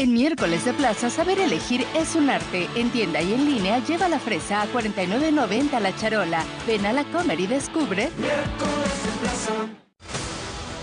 En miércoles de plaza, saber elegir es un arte. En tienda y en línea, lleva la fresa a 49.90 la charola. Ven a la Comer y descubre.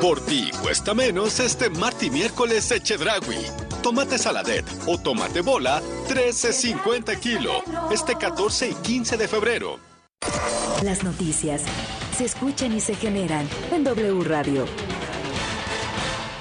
Por ti cuesta menos este martes y miércoles de Chedragui. Tomate saladet o tomate bola, 13.50 kilo. Este 14 y 15 de febrero. Las noticias se escuchan y se generan en W Radio.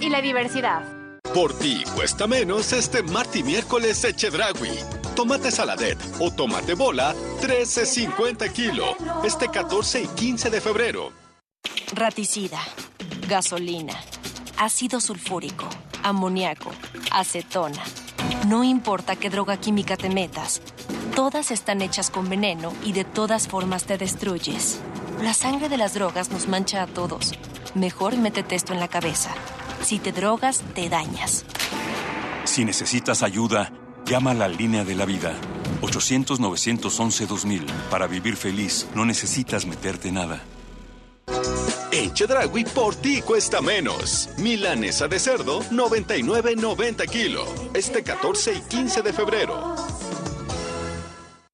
y la Diversidad. Por ti cuesta menos este martes y miércoles de Chedragui. Tomate saladet o tomate bola, 13.50 kilo. Este 14 y 15 de febrero. Raticida, gasolina, ácido sulfúrico, amoníaco, acetona. No importa qué droga química te metas, todas están hechas con veneno y de todas formas te destruyes. La sangre de las drogas nos mancha a todos. Mejor métete esto en la cabeza. Si te drogas, te dañas. Si necesitas ayuda, llama a la línea de la vida. 800-911-2000. Para vivir feliz, no necesitas meterte nada. En Chedragui por ti cuesta menos. Milanesa de cerdo, 99.90 kilo. Este 14 y 15 de febrero.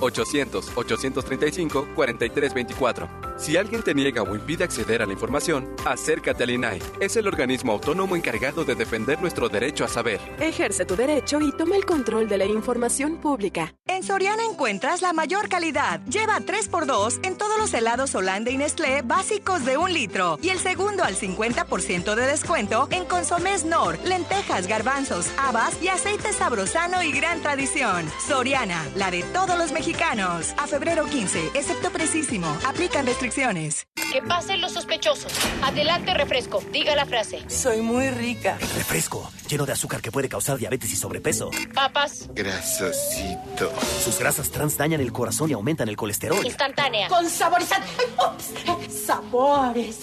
800-835-4324. Si alguien te niega o impide acceder a la información, acércate al INAI. Es el organismo autónomo encargado de defender nuestro derecho a saber. Ejerce tu derecho y toma el control de la información pública. En Soriana encuentras la mayor calidad. Lleva 3x2 en todos los helados Holanda y Nestlé básicos de un litro. Y el segundo al 50% de descuento en consomés Nor, lentejas, garbanzos, habas y aceite sabrosano y gran tradición. Soriana, la de todos los mexicanos. A febrero 15, excepto precisísimo. Aplican restricciones. Que pasen los sospechosos. Adelante, refresco. Diga la frase. Soy muy rica. Refresco, lleno de azúcar que puede causar diabetes y sobrepeso. Papas. Grasosito. Sus grasas trans dañan el corazón y aumentan el colesterol. Instantánea. Con saborizante. Ups. Sabores.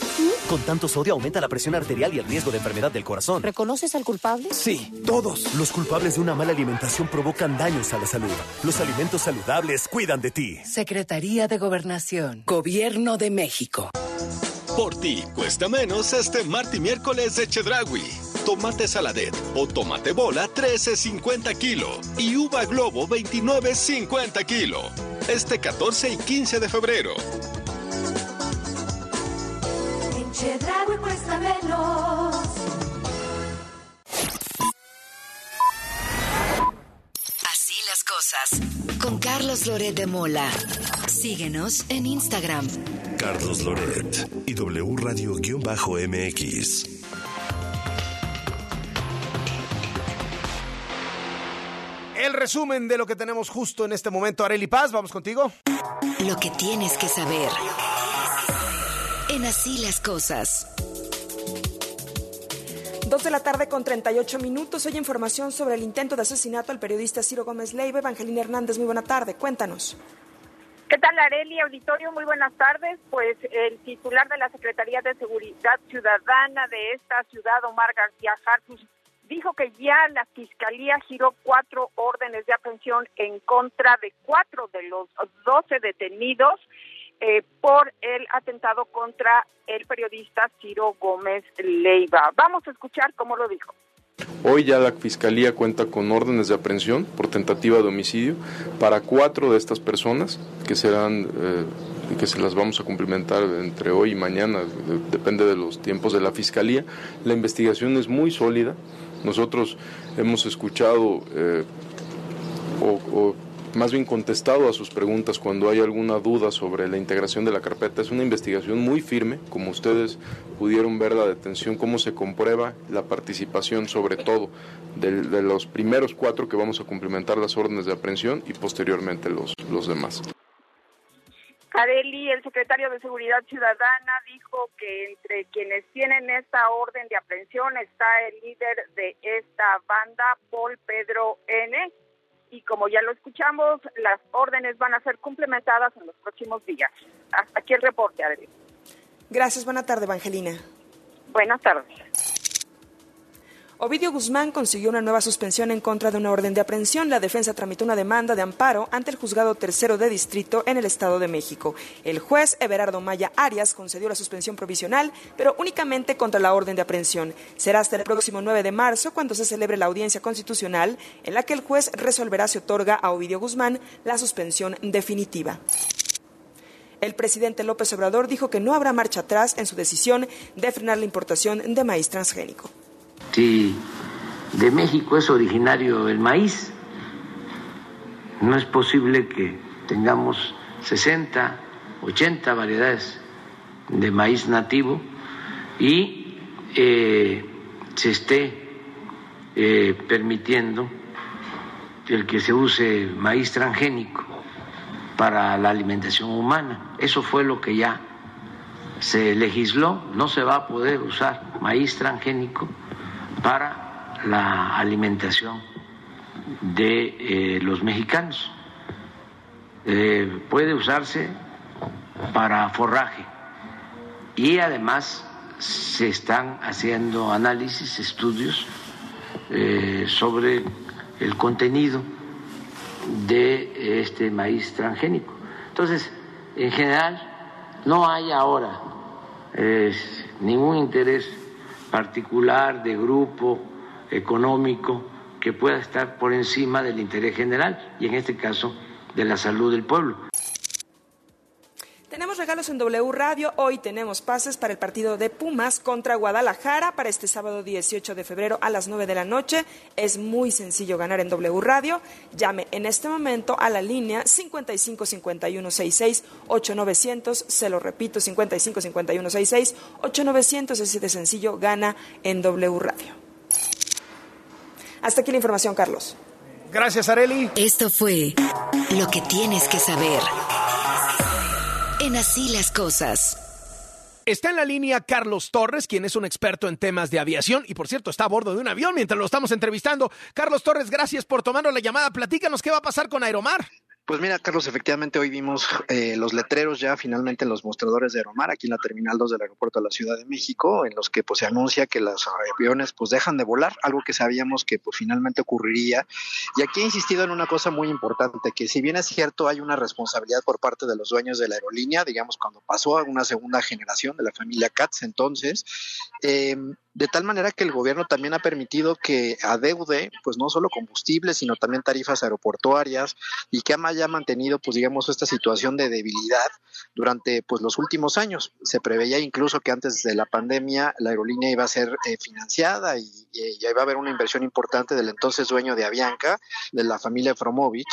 Con tanto sodio aumenta la presión arterial y el riesgo de enfermedad del corazón. ¿Reconoces al culpable? Sí, todos. Los culpables de una mala alimentación provocan daños a la salud. Los alimentos saludables cuidan de ti. Secretaría de Gobernación. Gobierno de México. Por ti cuesta menos este martes y miércoles de Chedragui. Tomate saladet o tomate bola 13.50 kilo y uva globo 29.50 kilo. Este 14 y 15 de febrero. En Chedraui cuesta menos. Cosas. Con Carlos Loret de Mola. Síguenos en Instagram. Carlos Loret y W Radio-MX. El resumen de lo que tenemos justo en este momento. Areli Paz, vamos contigo. Lo que tienes que saber. En Así las cosas. Dos de la tarde con 38 minutos. Hoy información sobre el intento de asesinato al periodista Ciro Gómez Leiva. Evangelina Hernández, muy buena tarde. Cuéntanos. ¿Qué tal, Areli? Auditorio, muy buenas tardes. Pues el titular de la Secretaría de Seguridad Ciudadana de esta ciudad, Omar García Harfus, dijo que ya la Fiscalía giró cuatro órdenes de aprehensión en contra de cuatro de los doce detenidos eh, por el atentado contra el periodista Ciro Gómez Leiva. Vamos a escuchar cómo lo dijo. Hoy ya la Fiscalía cuenta con órdenes de aprehensión por tentativa de homicidio para cuatro de estas personas que serán eh, que se las vamos a cumplimentar entre hoy y mañana, depende de los tiempos de la Fiscalía. La investigación es muy sólida. Nosotros hemos escuchado eh, o más bien contestado a sus preguntas cuando hay alguna duda sobre la integración de la carpeta. Es una investigación muy firme, como ustedes pudieron ver la detención, cómo se comprueba la participación sobre todo de, de los primeros cuatro que vamos a cumplimentar las órdenes de aprehensión y posteriormente los, los demás. Carelli, el secretario de Seguridad Ciudadana, dijo que entre quienes tienen esta orden de aprehensión está el líder de esta banda, Paul Pedro N., y como ya lo escuchamos, las órdenes van a ser complementadas en los próximos días. Hasta aquí el reporte, Adri. Gracias, buena tarde, Evangelina. Buenas tardes. Ovidio Guzmán consiguió una nueva suspensión en contra de una orden de aprehensión. La defensa tramitó una demanda de amparo ante el juzgado tercero de distrito en el Estado de México. El juez Everardo Maya Arias concedió la suspensión provisional, pero únicamente contra la orden de aprehensión. Será hasta el próximo 9 de marzo cuando se celebre la audiencia constitucional en la que el juez resolverá si otorga a Ovidio Guzmán la suspensión definitiva. El presidente López Obrador dijo que no habrá marcha atrás en su decisión de frenar la importación de maíz transgénico. Si de México es originario el maíz, no es posible que tengamos 60, 80 variedades de maíz nativo y eh, se esté eh, permitiendo el que se use maíz transgénico para la alimentación humana. Eso fue lo que ya se legisló, no se va a poder usar maíz transgénico para la alimentación de eh, los mexicanos. Eh, puede usarse para forraje y además se están haciendo análisis, estudios eh, sobre el contenido de este maíz transgénico. Entonces, en general, no hay ahora ningún interés particular, de grupo económico, que pueda estar por encima del interés general y en este caso de la salud del pueblo. Tenemos regalos en W Radio. Hoy tenemos pases para el partido de Pumas contra Guadalajara para este sábado 18 de febrero a las 9 de la noche. Es muy sencillo ganar en W Radio. Llame en este momento a la línea 55 51 66 8900. Se lo repito, 55 51 66 8900. Así de sencillo, gana en W Radio. Hasta aquí la información, Carlos. Gracias, Areli. Esto fue lo que tienes que saber Así las Cosas. Está en la línea Carlos Torres, quien es un experto en temas de aviación y por cierto está a bordo de un avión mientras lo estamos entrevistando. Carlos Torres, gracias por tomarnos la llamada. Platícanos qué va a pasar con Aeromar. Pues mira, Carlos, efectivamente hoy vimos eh, los letreros ya finalmente en los mostradores de Aeromar, aquí en la Terminal 2 del Aeropuerto de la Ciudad de México, en los que pues se anuncia que los aviones pues dejan de volar, algo que sabíamos que pues finalmente ocurriría. Y aquí he insistido en una cosa muy importante, que si bien es cierto hay una responsabilidad por parte de los dueños de la aerolínea, digamos cuando pasó a una segunda generación de la familia Katz entonces, eh, de tal manera que el gobierno también ha permitido que adeude, pues no solo combustible, sino también tarifas aeroportuarias y que haya mantenido, pues digamos, esta situación de debilidad durante pues los últimos años. Se preveía incluso que antes de la pandemia la aerolínea iba a ser eh, financiada y, iba a haber una inversión importante del entonces dueño de Avianca, de la familia Fromovich.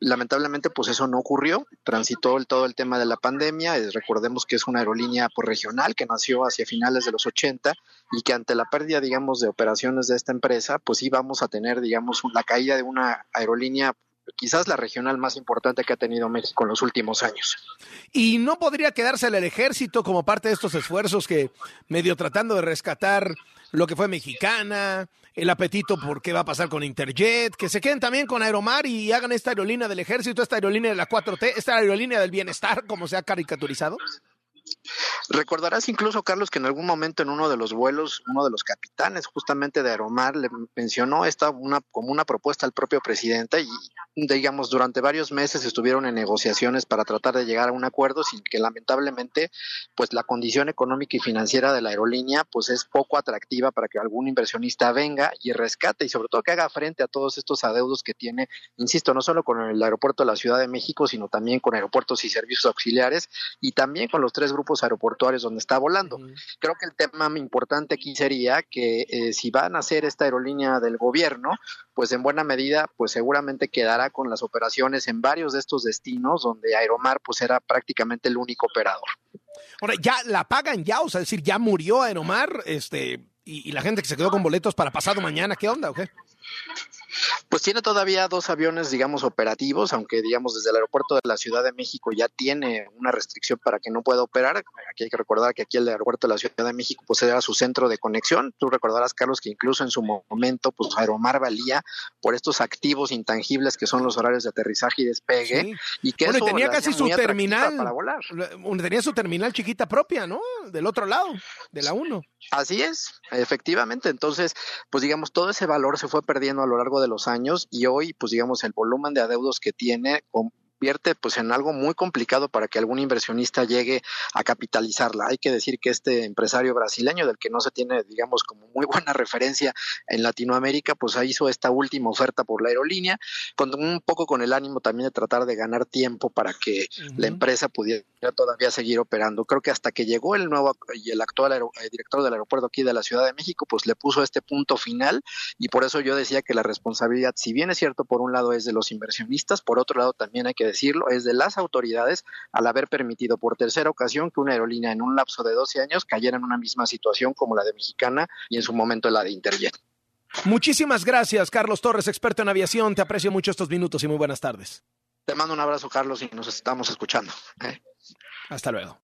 Lamentablemente, pues eso no ocurrió. Transitó el, todo el tema de la pandemia. Eh, recordemos que es una aerolínea por pues, regional que nació hacia finales de los 80 y que ante la pérdida, digamos, de operaciones de esta empresa, pues íbamos a tener, digamos, la caída de una aerolínea quizás la regional más importante que ha tenido México en los últimos años. Y no podría quedarse el ejército como parte de estos esfuerzos que medio tratando de rescatar lo que fue mexicana, el apetito por qué va a pasar con Interjet, que se queden también con Aeromar y hagan esta aerolínea del ejército, esta aerolínea de la 4T, esta aerolínea del bienestar, como se ha caricaturizado. Recordarás incluso, Carlos, que en algún momento en uno de los vuelos, uno de los capitanes justamente de Aeromar le mencionó esta una, como una propuesta al propio presidente y, digamos, durante varios meses estuvieron en negociaciones para tratar de llegar a un acuerdo sin que lamentablemente, pues la condición económica y financiera de la aerolínea, pues es poco atractiva para que algún inversionista venga y rescate y sobre todo que haga frente a todos estos adeudos que tiene, insisto, no solo con el aeropuerto de la Ciudad de México, sino también con aeropuertos y servicios auxiliares y también con los tres grupos aeroportuarios donde está volando. Creo que el tema importante aquí sería que eh, si van a hacer esta aerolínea del gobierno, pues en buena medida, pues seguramente quedará con las operaciones en varios de estos destinos donde Aeromar pues era prácticamente el único operador. Ahora, ya la pagan ya, o sea, es decir, ya murió Aeromar, este, y, y la gente que se quedó con boletos para pasado mañana, ¿qué onda o qué? Pues tiene todavía dos aviones, digamos, operativos, aunque, digamos, desde el aeropuerto de la Ciudad de México ya tiene una restricción para que no pueda operar. Aquí hay que recordar que aquí el aeropuerto de la Ciudad de México pues era su centro de conexión. Tú recordarás, Carlos, que incluso en su momento, pues Aeromar valía por estos activos intangibles que son los horarios de aterrizaje y despegue. Y que bueno, eso tenía la casi su terminal, para volar. tenía su terminal chiquita propia, ¿no? Del otro lado, de la 1. Así es, efectivamente. Entonces, pues digamos, todo ese valor se fue perdiendo a lo largo de los años y hoy, pues digamos, el volumen de adeudos que tiene convierte pues en algo muy complicado para que algún inversionista llegue a capitalizarla. Hay que decir que este empresario brasileño del que no se tiene digamos como muy buena referencia en Latinoamérica, pues hizo esta última oferta por la aerolínea con un poco con el ánimo también de tratar de ganar tiempo para que la empresa pudiera todavía seguir operando. Creo que hasta que llegó el nuevo y el actual eh, director del aeropuerto aquí de la Ciudad de México, pues le puso este punto final y por eso yo decía que la responsabilidad, si bien es cierto por un lado es de los inversionistas, por otro lado también hay que decirlo, es de las autoridades al haber permitido por tercera ocasión que una aerolínea en un lapso de 12 años cayera en una misma situación como la de Mexicana y en su momento la de Interjet. Muchísimas gracias, Carlos Torres, experto en aviación. Te aprecio mucho estos minutos y muy buenas tardes. Te mando un abrazo, Carlos, y nos estamos escuchando. ¿eh? Hasta luego.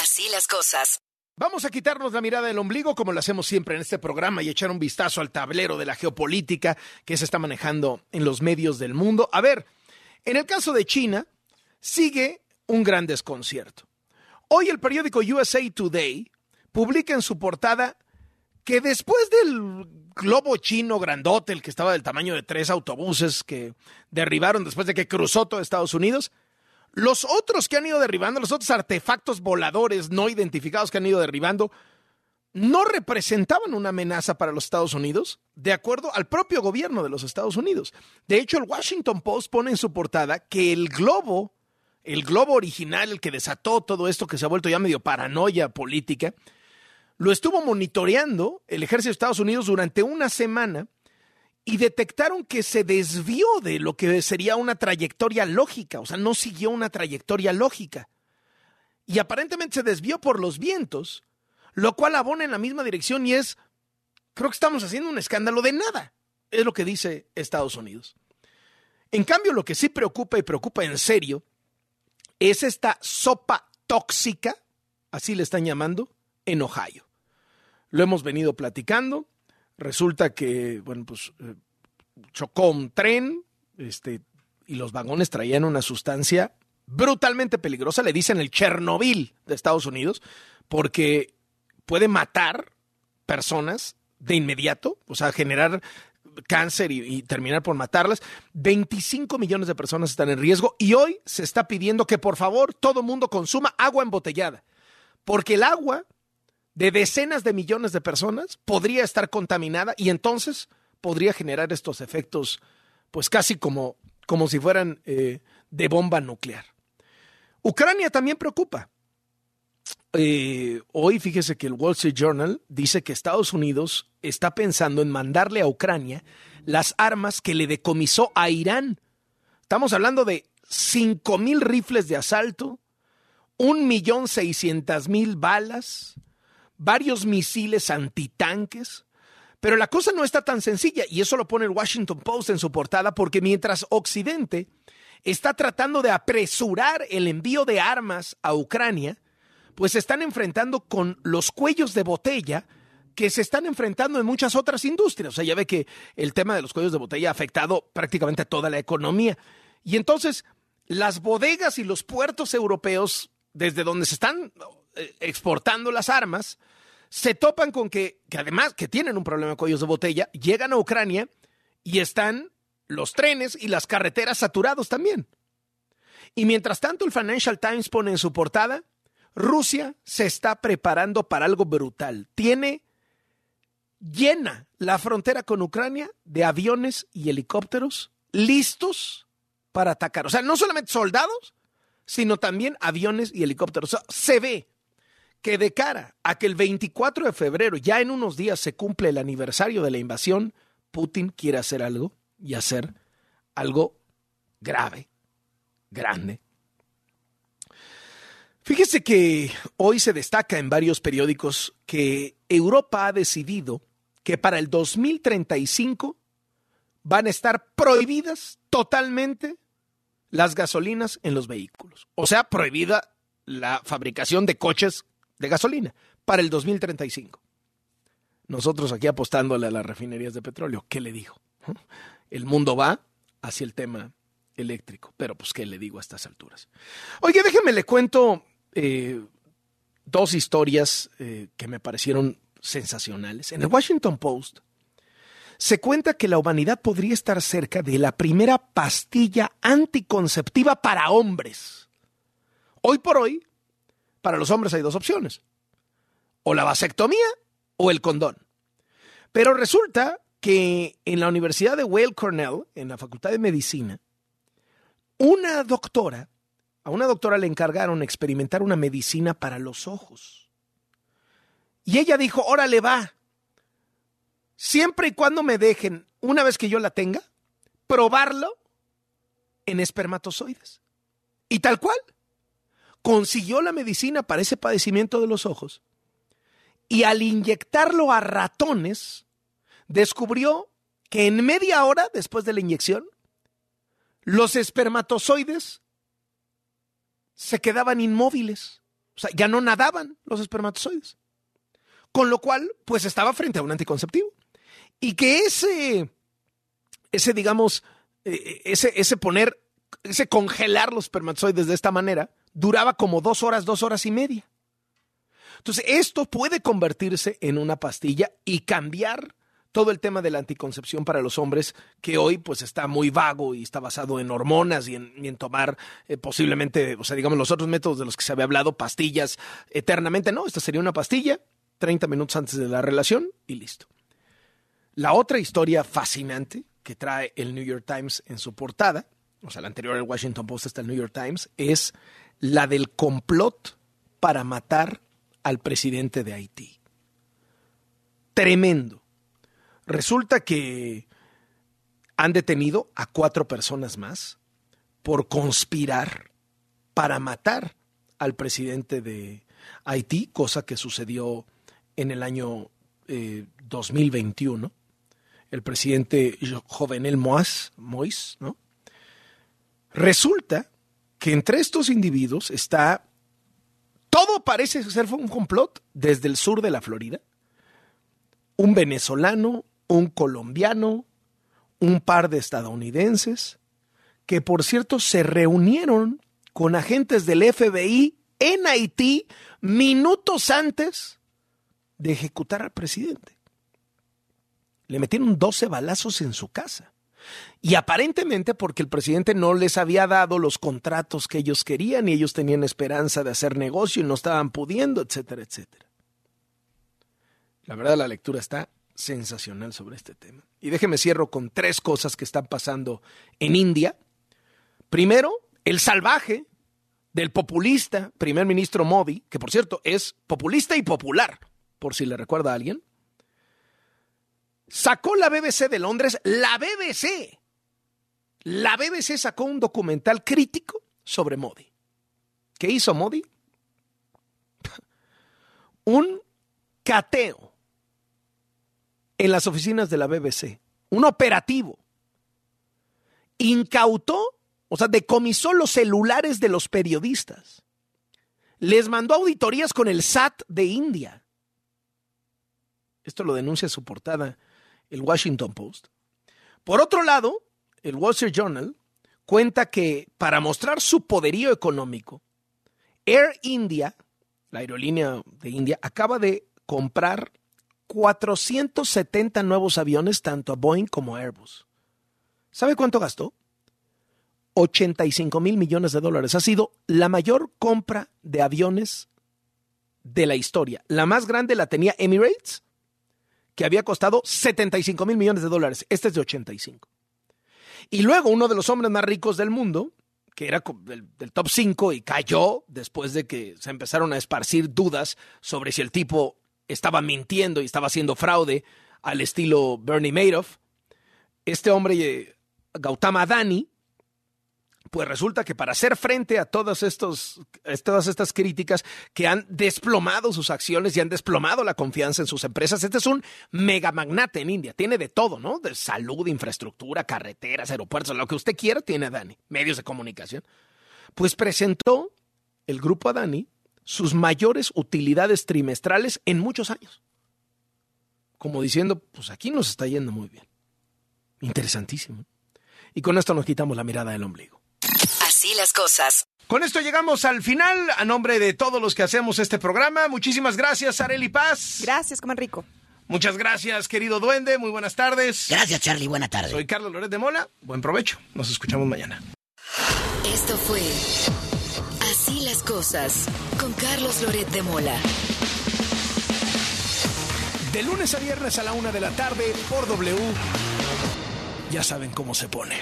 Así las cosas. Vamos a quitarnos la mirada del ombligo como lo hacemos siempre en este programa y echar un vistazo al tablero de la geopolítica que se está manejando en los medios del mundo. A ver, en el caso de China, sigue un gran desconcierto. Hoy el periódico USA Today publica en su portada que después del globo chino grandote, el que estaba del tamaño de tres autobuses que derribaron después de que cruzó todo Estados Unidos, los otros que han ido derribando, los otros artefactos voladores no identificados que han ido derribando, no representaban una amenaza para los Estados Unidos, de acuerdo al propio gobierno de los Estados Unidos. De hecho, el Washington Post pone en su portada que el globo, el globo original, el que desató todo esto que se ha vuelto ya medio paranoia política, lo estuvo monitoreando el ejército de Estados Unidos durante una semana y detectaron que se desvió de lo que sería una trayectoria lógica, o sea, no siguió una trayectoria lógica. Y aparentemente se desvió por los vientos, lo cual abona en la misma dirección y es, creo que estamos haciendo un escándalo de nada, es lo que dice Estados Unidos. En cambio, lo que sí preocupa y preocupa en serio es esta sopa tóxica, así le están llamando, en Ohio. Lo hemos venido platicando. Resulta que, bueno, pues eh, chocó un tren este, y los vagones traían una sustancia brutalmente peligrosa, le dicen el Chernobyl de Estados Unidos, porque puede matar personas de inmediato, o sea, generar cáncer y, terminar por matarlas. 25 millones de personas están en riesgo y hoy se está pidiendo que por favor todo mundo consuma agua embotellada, porque el agua de decenas de millones de personas podría estar contaminada y entonces podría generar estos efectos, pues casi como, como si fueran eh, de bomba nuclear. Ucrania también preocupa. Eh, hoy fíjese que el Wall Street Journal dice que Estados Unidos está pensando en mandarle a Ucrania las armas que le decomisó a Irán. Estamos hablando de 5 mil rifles de asalto, un millón seiscientas mil balas, varios misiles antitanques. Pero la cosa no está tan sencilla y eso lo pone el Washington Post en su portada porque mientras Occidente está tratando de apresurar el envío de armas a Ucrania, pues se están enfrentando con los cuellos de botella que se están enfrentando en muchas otras industrias. O sea, ya ve que el tema de los cuellos de botella ha afectado prácticamente a toda la economía. Y entonces, las bodegas y los puertos europeos, desde donde se están eh, exportando las armas, se topan con que, que además que tienen un problema de cuellos de botella, llegan a Ucrania y están los trenes y las carreteras saturados también. Y mientras tanto el Financial Times pone en su portada, Rusia se está preparando para algo brutal. Tiene llena la frontera con Ucrania de aviones y helicópteros listos para atacar. O sea, no solamente soldados, sino también aviones y helicópteros. Se ve que de cara a que el 24 de febrero, ya en unos días, se cumple el aniversario de la invasión, Putin quiere hacer algo y hacer algo grave, grande. Fíjese que hoy se destaca en varios periódicos que Europa ha decidido que para el 2035 van a estar prohibidas totalmente las gasolinas en los vehículos. O sea, prohibida la fabricación de coches de gasolina para el 2035. Nosotros aquí apostándole a las refinerías de petróleo, ¿qué le digo? El mundo va hacia el tema eléctrico, pero pues qué le digo a estas alturas. Oye, déjeme le cuento eh, dos historias eh, que me parecieron sensacionales. En el Washington Post se cuenta que la humanidad podría estar cerca de la primera pastilla anticonceptiva para hombres. Hoy por hoy, para los hombres hay dos opciones. O la vasectomía o el condón. Pero resulta que en la Universidad de Weill Cornell, en la Facultad de Medicina, una doctora, a una doctora le encargaron experimentar una medicina para los ojos. Y ella dijo, órale va, siempre y cuando me dejen, una vez que yo la tenga, probarlo en espermatozoides. Y tal cual, consiguió la medicina para ese padecimiento de los ojos. Y al inyectarlo a ratones, descubrió que en media hora después de la inyección, los espermatozoides se quedaban inmóviles. O sea, ya no nadaban los espermatozoides. Con lo cual, pues estaba frente a un anticonceptivo. Y que ese, ese digamos, eh, ese, ese poner, ese congelar los espermatozoides de esta manera, duraba como dos horas, dos horas y media. Entonces, esto puede convertirse en una pastilla y cambiar todo el tema de la anticoncepción para los hombres, que hoy pues está muy vago y está basado en hormonas y en, tomar eh, posiblemente, o sea, digamos, los otros métodos de los que se había hablado, pastillas eternamente. No, esta sería una pastilla 30 minutos antes de la relación y listo. La otra historia fascinante que trae el New York Times en su portada, o sea, la anterior al Washington Post está el New York Times, es la del complot para matar al presidente de Haití. Tremendo. Resulta que han detenido a cuatro personas más por conspirar para matar al presidente de Haití, cosa que sucedió en el año 2021, eh, el presidente Jovenel Mois, ¿no? Resulta que entre estos individuos está, todo parece ser un complot desde el sur de la Florida, un venezolano, un colombiano, un par de estadounidenses, que por cierto se reunieron con agentes del FBI en Haití minutos antes de ejecutar al presidente. Le metieron 12 balazos en su casa. Y aparentemente porque el presidente no les había dado los contratos que ellos querían y ellos tenían esperanza de hacer negocio y no estaban pudiendo, etcétera, etcétera. La verdad la lectura está sensacional sobre este tema. Y déjeme cierro con tres cosas que están pasando en India. Primero, el salvaje del populista primer ministro Modi, que por cierto es populista y popular por si le recuerda a alguien, sacó la BBC de Londres, la BBC, la BBC sacó un documental crítico sobre Modi. ¿Qué hizo Modi? un cateo en las oficinas de la BBC, un operativo. Incautó, o sea, decomisó los celulares de los periodistas. Les mandó auditorías con el SAT de India. Esto lo denuncia su portada el Washington Post. Por otro lado, el Wall Street Journal cuenta que para mostrar su poderío económico, Air India la aerolínea de India, acaba de comprar 470 nuevos aviones tanto a Boeing como a Airbus. ¿Sabe cuánto gastó? 85 mil millones de dólares. Ha sido la mayor compra de aviones de la historia. La más grande la tenía Emirates, que había costado 75 mil millones de dólares. Este es de 85. Y luego uno de los hombres más ricos del mundo, que era del, del top 5 y cayó después de que se empezaron a esparcir dudas sobre si el tipo estaba mintiendo y estaba haciendo fraude al estilo Bernie Madoff. Este hombre, eh, Gautama Adani, pues resulta que para hacer frente a todas, estos, todas estas críticas que han desplomado sus acciones y han desplomado la confianza en sus empresas, este es un mega magnate en India, tiene de todo, ¿no? De salud, infraestructura, carreteras, aeropuertos, lo que usted quiera tiene Adani, medios de comunicación. Pues presentó el grupo Adani sus mayores utilidades trimestrales en muchos años. Como diciendo, pues aquí nos está yendo muy bien. Interesantísimo. Y con esto nos quitamos la mirada del ombligo. Así las cosas. Con esto llegamos al final. A nombre de todos los que hacemos este programa, muchísimas gracias, Areli Paz. Gracias, coman rico. Muchas gracias, querido duende. Muy buenas tardes. Gracias, Charlie. Buena tarde. Soy Carlos Loret de Mola. Buen provecho. Nos escuchamos mañana. Esto fue Así las cosas con Carlos Loret de Mola. De lunes a viernes a la una de la tarde por W. Ya saben cómo se pone.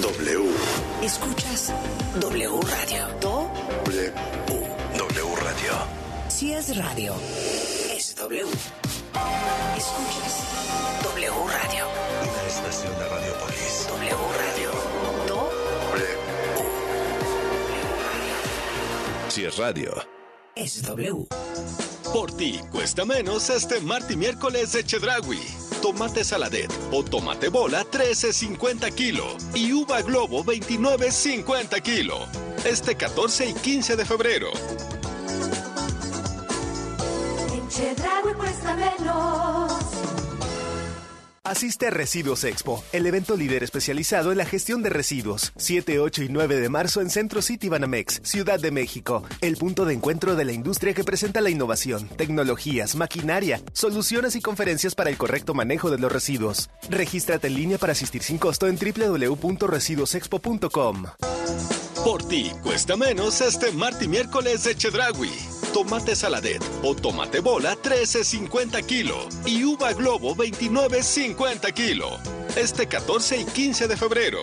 W. Escuchas W Radio. W. W Radio. Si es radio, es W. Escuchas W Radio. Estación de Radiopolis. W Radio. W. Si es radio. Es W. Por ti cuesta menos este martes y miércoles de Chedragui. Tomate saladet o tomate bola 13.50 kilo y uva globo 29.50 kilo. Este 14 y 15 de febrero. En Chedraui cuesta menos. Asiste a Residuos Expo, el evento líder especializado en la gestión de residuos. 7, 8 y 9 de marzo en Centro City Banamex, Ciudad de México. El punto de encuentro de la industria que presenta la innovación, tecnologías, maquinaria, soluciones y conferencias para el correcto manejo de los residuos. Regístrate en línea para asistir sin costo en www.residuosexpo.com. Por ti cuesta menos este martes y miércoles de Chedragui. Tomate saladet o tomate bola 13.50 kilo y uva globo 29.50 kilo. Este 14 y 15 de febrero.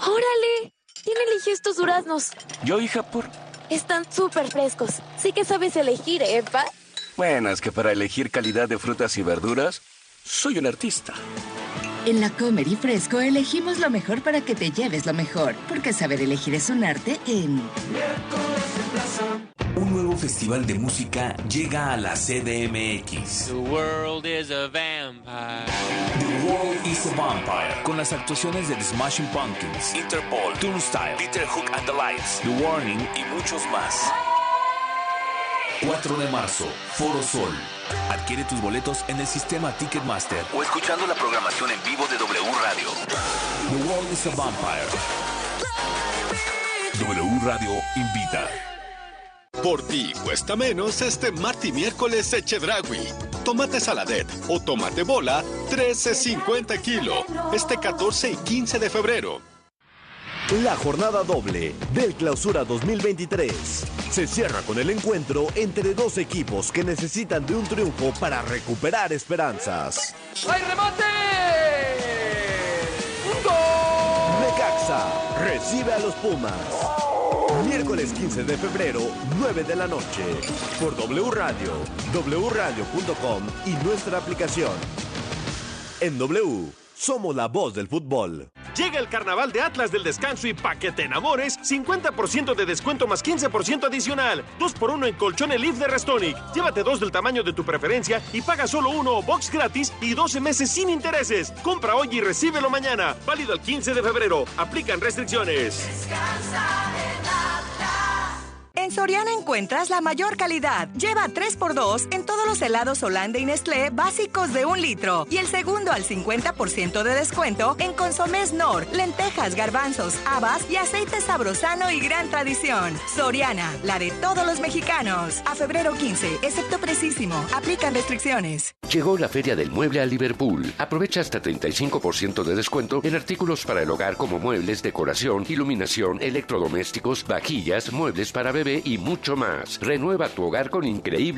¡Órale! ¿Quién eligió estos duraznos? Yo, hija, por... Están súper frescos. Sí que sabes elegir, ¿eh, pa? Bueno, es que para elegir calidad de frutas y verduras, soy un artista. En la Comer y Fresco elegimos lo mejor para que te lleves lo mejor, porque saber elegir es un arte en... Un nuevo festival de música llega a la CDMX. The world is a vampire. The World is a Vampire. Con las actuaciones de The Smashing Pumpkins, Interpol, Turnstile, Peter Hook and the Lights, The Warning y muchos más. 4 de marzo, Foro Sol. Adquiere tus boletos en el sistema Ticketmaster O escuchando la programación en vivo de W Radio. The World is a Vampire. W Radio invita. Por ti cuesta menos este martes y miércoles de Chedragui. Tomate saladet o tomate bola 13.50 kilo. Este 14 y 15 de febrero. La jornada doble del Clausura 2023 se cierra con el encuentro entre dos equipos que necesitan de un triunfo para recuperar esperanzas. ¡Hay remate! ¡Un gol! Necaxa recibe a los Pumas. Miércoles 15 de febrero, 9 de la noche. Por W Radio, wradio.com y nuestra aplicación. En W, somos la voz del fútbol. Llega el carnaval de Atlas del Descanso y pa' que te enamores, 50% de descuento más 15% adicional. 2 por 1 en colchón Elif de Restonic. Llévate dos del tamaño de tu preferencia y paga solo uno o box gratis y 12 meses sin intereses. Compra hoy y recíbelo mañana. Válido el 15 de febrero. Aplican restricciones. En Soriana encuentras la mayor calidad. Lleva 3x2 en todos los helados Holanda y Nestlé básicos de un litro. Y el segundo al 50% de descuento en consomés Nor, lentejas, garbanzos, habas y aceite sabrosano y gran tradición. Soriana, la de todos los mexicanos. A febrero 15, excepto precisísimo. Aplican restricciones. Llegó la Feria del Mueble a Liverpool. Aprovecha hasta 35% de descuento en artículos para el hogar como muebles, decoración, iluminación, electrodomésticos, vajillas, muebles para bebé y mucho más. Renueva tu hogar con increíbles